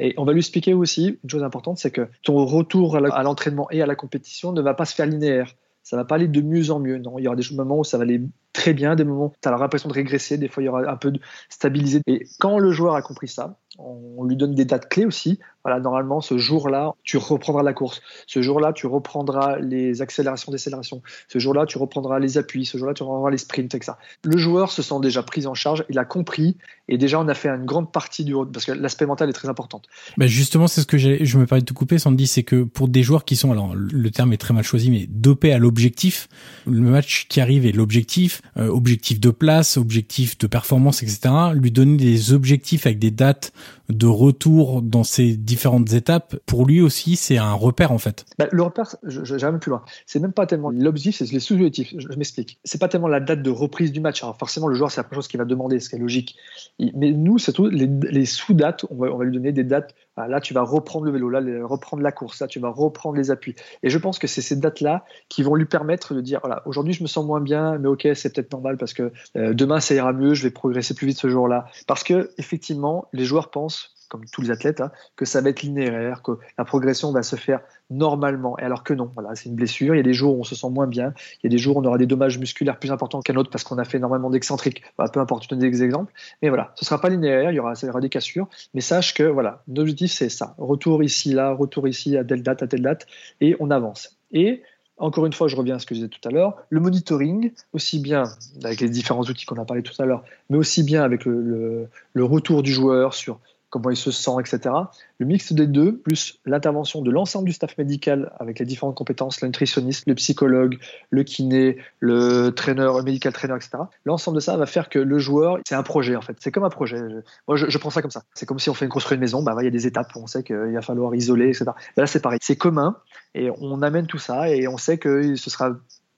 S2: Et on va lui expliquer aussi, une chose importante, c'est que ton retour à l'entraînement et à la compétition ne va pas se faire linéaire ça va pas aller de mieux en mieux. Non, il y aura des moments où ça va aller très bien, des moments où tu as l'impression de régresser, des fois il y aura un peu de stabilisé. Et quand le joueur a compris ça, on lui donne des dates clés aussi. Voilà, normalement, ce jour-là, tu reprendras la course. Ce jour-là, tu reprendras les accélérations, décélérations. Ce jour-là, tu reprendras les appuis. Ce jour-là, tu reprendras les sprints, etc. Le joueur se sent déjà pris en charge. Il a compris. Et déjà, on a fait une grande partie du parce que l'aspect mental est très important.
S1: Bah justement, c'est ce que je me parlais de te couper, Sandy, c'est que pour des joueurs qui sont, alors le terme est très mal choisi, mais dopés à l'objectif, le match qui arrive est l'objectif, euh, objectif de place, objectif de performance, etc. Lui donner des objectifs avec des dates de retour dans ces différentes étapes, pour lui aussi, c'est un repère en fait.
S2: Bah, le repère, j'arrive plus loin. C'est même pas tellement l'objectif, c'est les sous-objectifs. Je, m'explique. C'est pas tellement la date de reprise du match. Alors forcément, le joueur, c'est la première chose qu'il va demander, ce qui est logique. Mais nous, c'est tout les, sous-dates. On va, on va lui donner des dates là, tu vas reprendre le vélo, là, reprendre la course, là, tu vas reprendre les appuis. Et je pense que c'est ces dates-là qui vont lui permettre de dire, voilà, aujourd'hui, je me sens moins bien, mais ok, c'est peut-être normal parce que euh, demain, ça ira mieux, je vais progresser plus vite ce jour-là. Parce que, effectivement, les joueurs pensent comme tous les athlètes, hein, que ça va être linéaire, que la progression va se faire normalement. Et alors que non, voilà, c'est une blessure. Il y a des jours où on se sent moins bien. Il y a des jours où on aura des dommages musculaires plus importants qu'un autre parce qu'on a fait énormément d'excentriques. peu importe, je donne des exemples. Mais voilà, ce sera pas linéaire. Il y aura, des cassures. Mais sache que voilà, l'objectif c'est ça. Retour ici, là, retour ici, à telle date, à telle date, et on avance. Et encore une fois, je reviens à ce que je disais tout à l'heure, le monitoring, aussi bien avec les différents outils qu'on a parlé tout à l'heure, mais aussi bien avec le, retour du joueur sur comment il se sent, etc. Le mix des deux, plus l'intervention de l'ensemble du staff médical avec les différentes compétences, le nutritionniste, le psychologue, le kiné, le traîneur, le médical trainer, etc. L'ensemble de ça va faire que le joueur, c'est un projet en fait. C'est comme un projet. Moi, je, prends ça comme ça. C'est comme si on fait construire une maison. Bah, il y a des étapes. On sait qu'il va falloir isoler, etc. là, c'est pareil. C'est commun et on amène tout ça et on sait que ce sera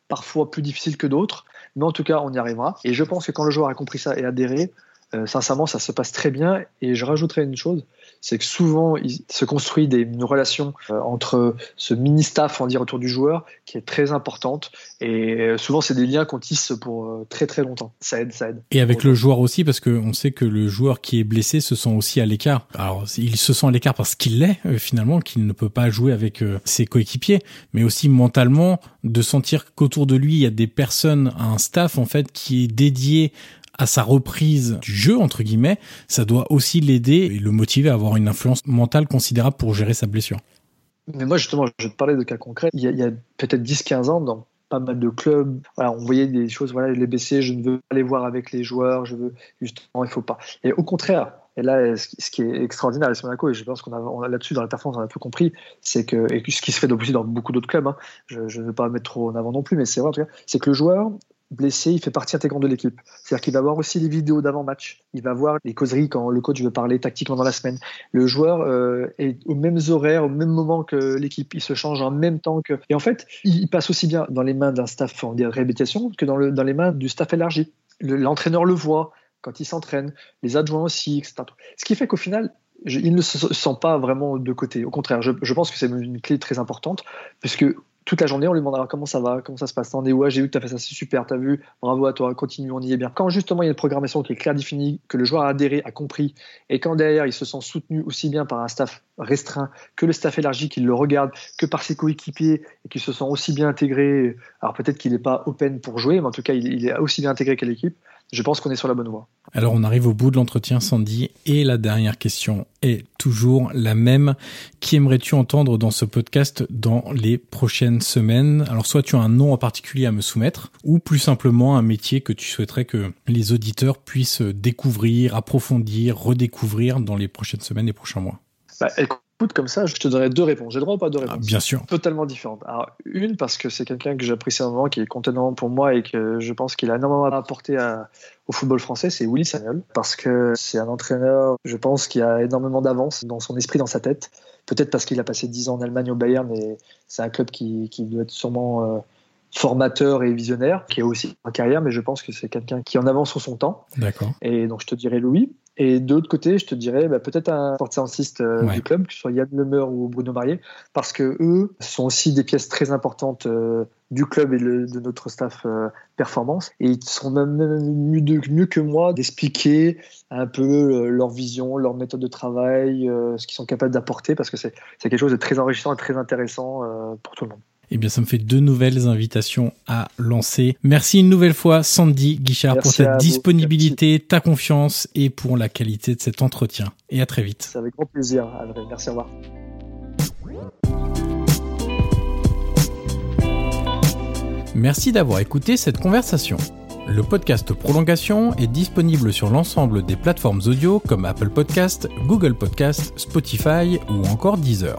S2: parfois plus difficile que d'autres, mais en tout cas, on y arrivera. Et je pense que quand le joueur a compris ça et adhéré, euh, sincèrement, ça se passe très bien. Et je rajouterai une chose, c'est que souvent, il se construit des, une relation euh, entre ce mini-staff, on dire, autour du joueur, qui est très importante. Et euh, souvent, c'est des liens qu'on tisse pour très très longtemps. Ça aide, ça aide.
S1: Et avec le joueur aussi, parce qu'on sait que le joueur qui est blessé se sent aussi à l'écart. Alors, il se sent à l'écart parce qu'il l'est, finalement, qu'il ne peut pas jouer avec ses coéquipiers, mais aussi mentalement, de sentir qu'autour de lui, il y a des personnes, un staff, en fait, qui est dédié à sa reprise du jeu, entre guillemets, ça doit aussi l'aider et le motiver à avoir une influence mentale considérable pour gérer sa blessure.
S2: Mais moi, justement, je vais te parler de cas concrets. Il y a, peut-être 10-15 ans, dans pas mal de clubs, on voyait des choses, voilà, les BC, je ne veux pas les voir avec les joueurs, je veux, justement, il faut pas. Et au contraire, et là, ce qui est extraordinaire à Monaco, et je pense qu'on a, là-dessus dans la performance, on a tout compris, c'est que, et ce qui se fait aussi dans beaucoup d'autres clubs, hein, je ne veux pas mettre trop en avant non plus, mais c'est vrai en tout cas, c'est que le joueur blessé, il fait partie intégrante de l'équipe. C'est-à-dire qu'il va voir aussi les vidéos d'avant-match. Il va voir les causeries quand le coach veut parler tactiquement dans la semaine. Le joueur euh, est aux mêmes horaires, au même moment que l'équipe. Il se change en même temps que. Et en fait, il passe aussi bien dans les mains d'un staff en réhabilitation que dans, le, dans les mains du staff élargi. L'entraîneur le voit quand il s'entraîne, les adjoints aussi, etc. Ce qui fait qu'au final, il ne se sent pas vraiment de côté. Au contraire, je, je pense que c'est une clé très importante, puisque toute la journée, on lui demandera comment ça va, comment ça se passe, t'en es où, j'ai vu que tu as fait ça, c'est super, tu as vu, bravo à toi, continue, on y est bien. Quand justement il y a une programmation qui est claire, définie, que le joueur a adhéré, a compris, et quand derrière il se sent soutenu aussi bien par un staff restreint que le staff élargi qui le regarde, que par ses coéquipiers et qui se sent aussi bien intégré, alors peut-être qu'il n'est pas open pour jouer, mais en tout cas il, il est aussi bien intégré qu'à l'équipe, je pense qu'on est sur la bonne voie.
S1: Alors on arrive au bout de l'entretien Sandy et la dernière question est toujours la même. Qui aimerais-tu entendre dans ce podcast dans les prochaines semaines? Alors soit tu as un nom en particulier à me soumettre ou plus simplement un métier que tu souhaiterais que les auditeurs puissent découvrir, approfondir, redécouvrir dans les prochaines semaines et prochains mois.
S2: Bah, comme ça, je te donnerai deux réponses. J'ai le droit ou pas deux ah, réponses?
S1: Bien sûr.
S2: Totalement différentes. Alors, une, parce que c'est quelqu'un que j'apprécie énormément, qui est contenant pour moi et que je pense qu'il a énormément apporté au football français, c'est Willy Samuel. Parce que c'est un entraîneur, je pense, qui a énormément d'avance dans son esprit, dans sa tête. Peut-être parce qu'il a passé dix ans en Allemagne au Bayern, mais c'est un club qui, doit être sûrement. Euh, formateur et visionnaire, qui a aussi une carrière, mais je pense que c'est quelqu'un qui en avance sur son temps.
S1: D'accord.
S2: Et donc je te dirais Louis. Et de l'autre côté, je te dirais bah, peut-être un porte-séanciste euh, du club, que ce soit Yann Lemeur ou Bruno Marié, parce que eux sont aussi des pièces très importantes euh, du club et de notre staff euh, performance. Et ils sont même, mieux, mieux, que moi d'expliquer un peu leur vision, leur méthode de travail, ce qu'ils sont capables d'apporter, parce que c'est quelque chose de très enrichissant et très intéressant pour tout le monde.
S1: Eh bien, ça me fait deux nouvelles invitations à lancer. Merci une nouvelle fois, Sandy Guichard, pour cette disponibilité, ta confiance et pour la qualité de cet entretien. Et à très vite.
S2: C'est avec grand plaisir, Merci, au revoir.
S1: Merci d'avoir écouté cette conversation. Le podcast Prolongation est disponible sur l'ensemble des plateformes audio comme Apple Podcast, Google Podcast, Spotify ou encore Deezer.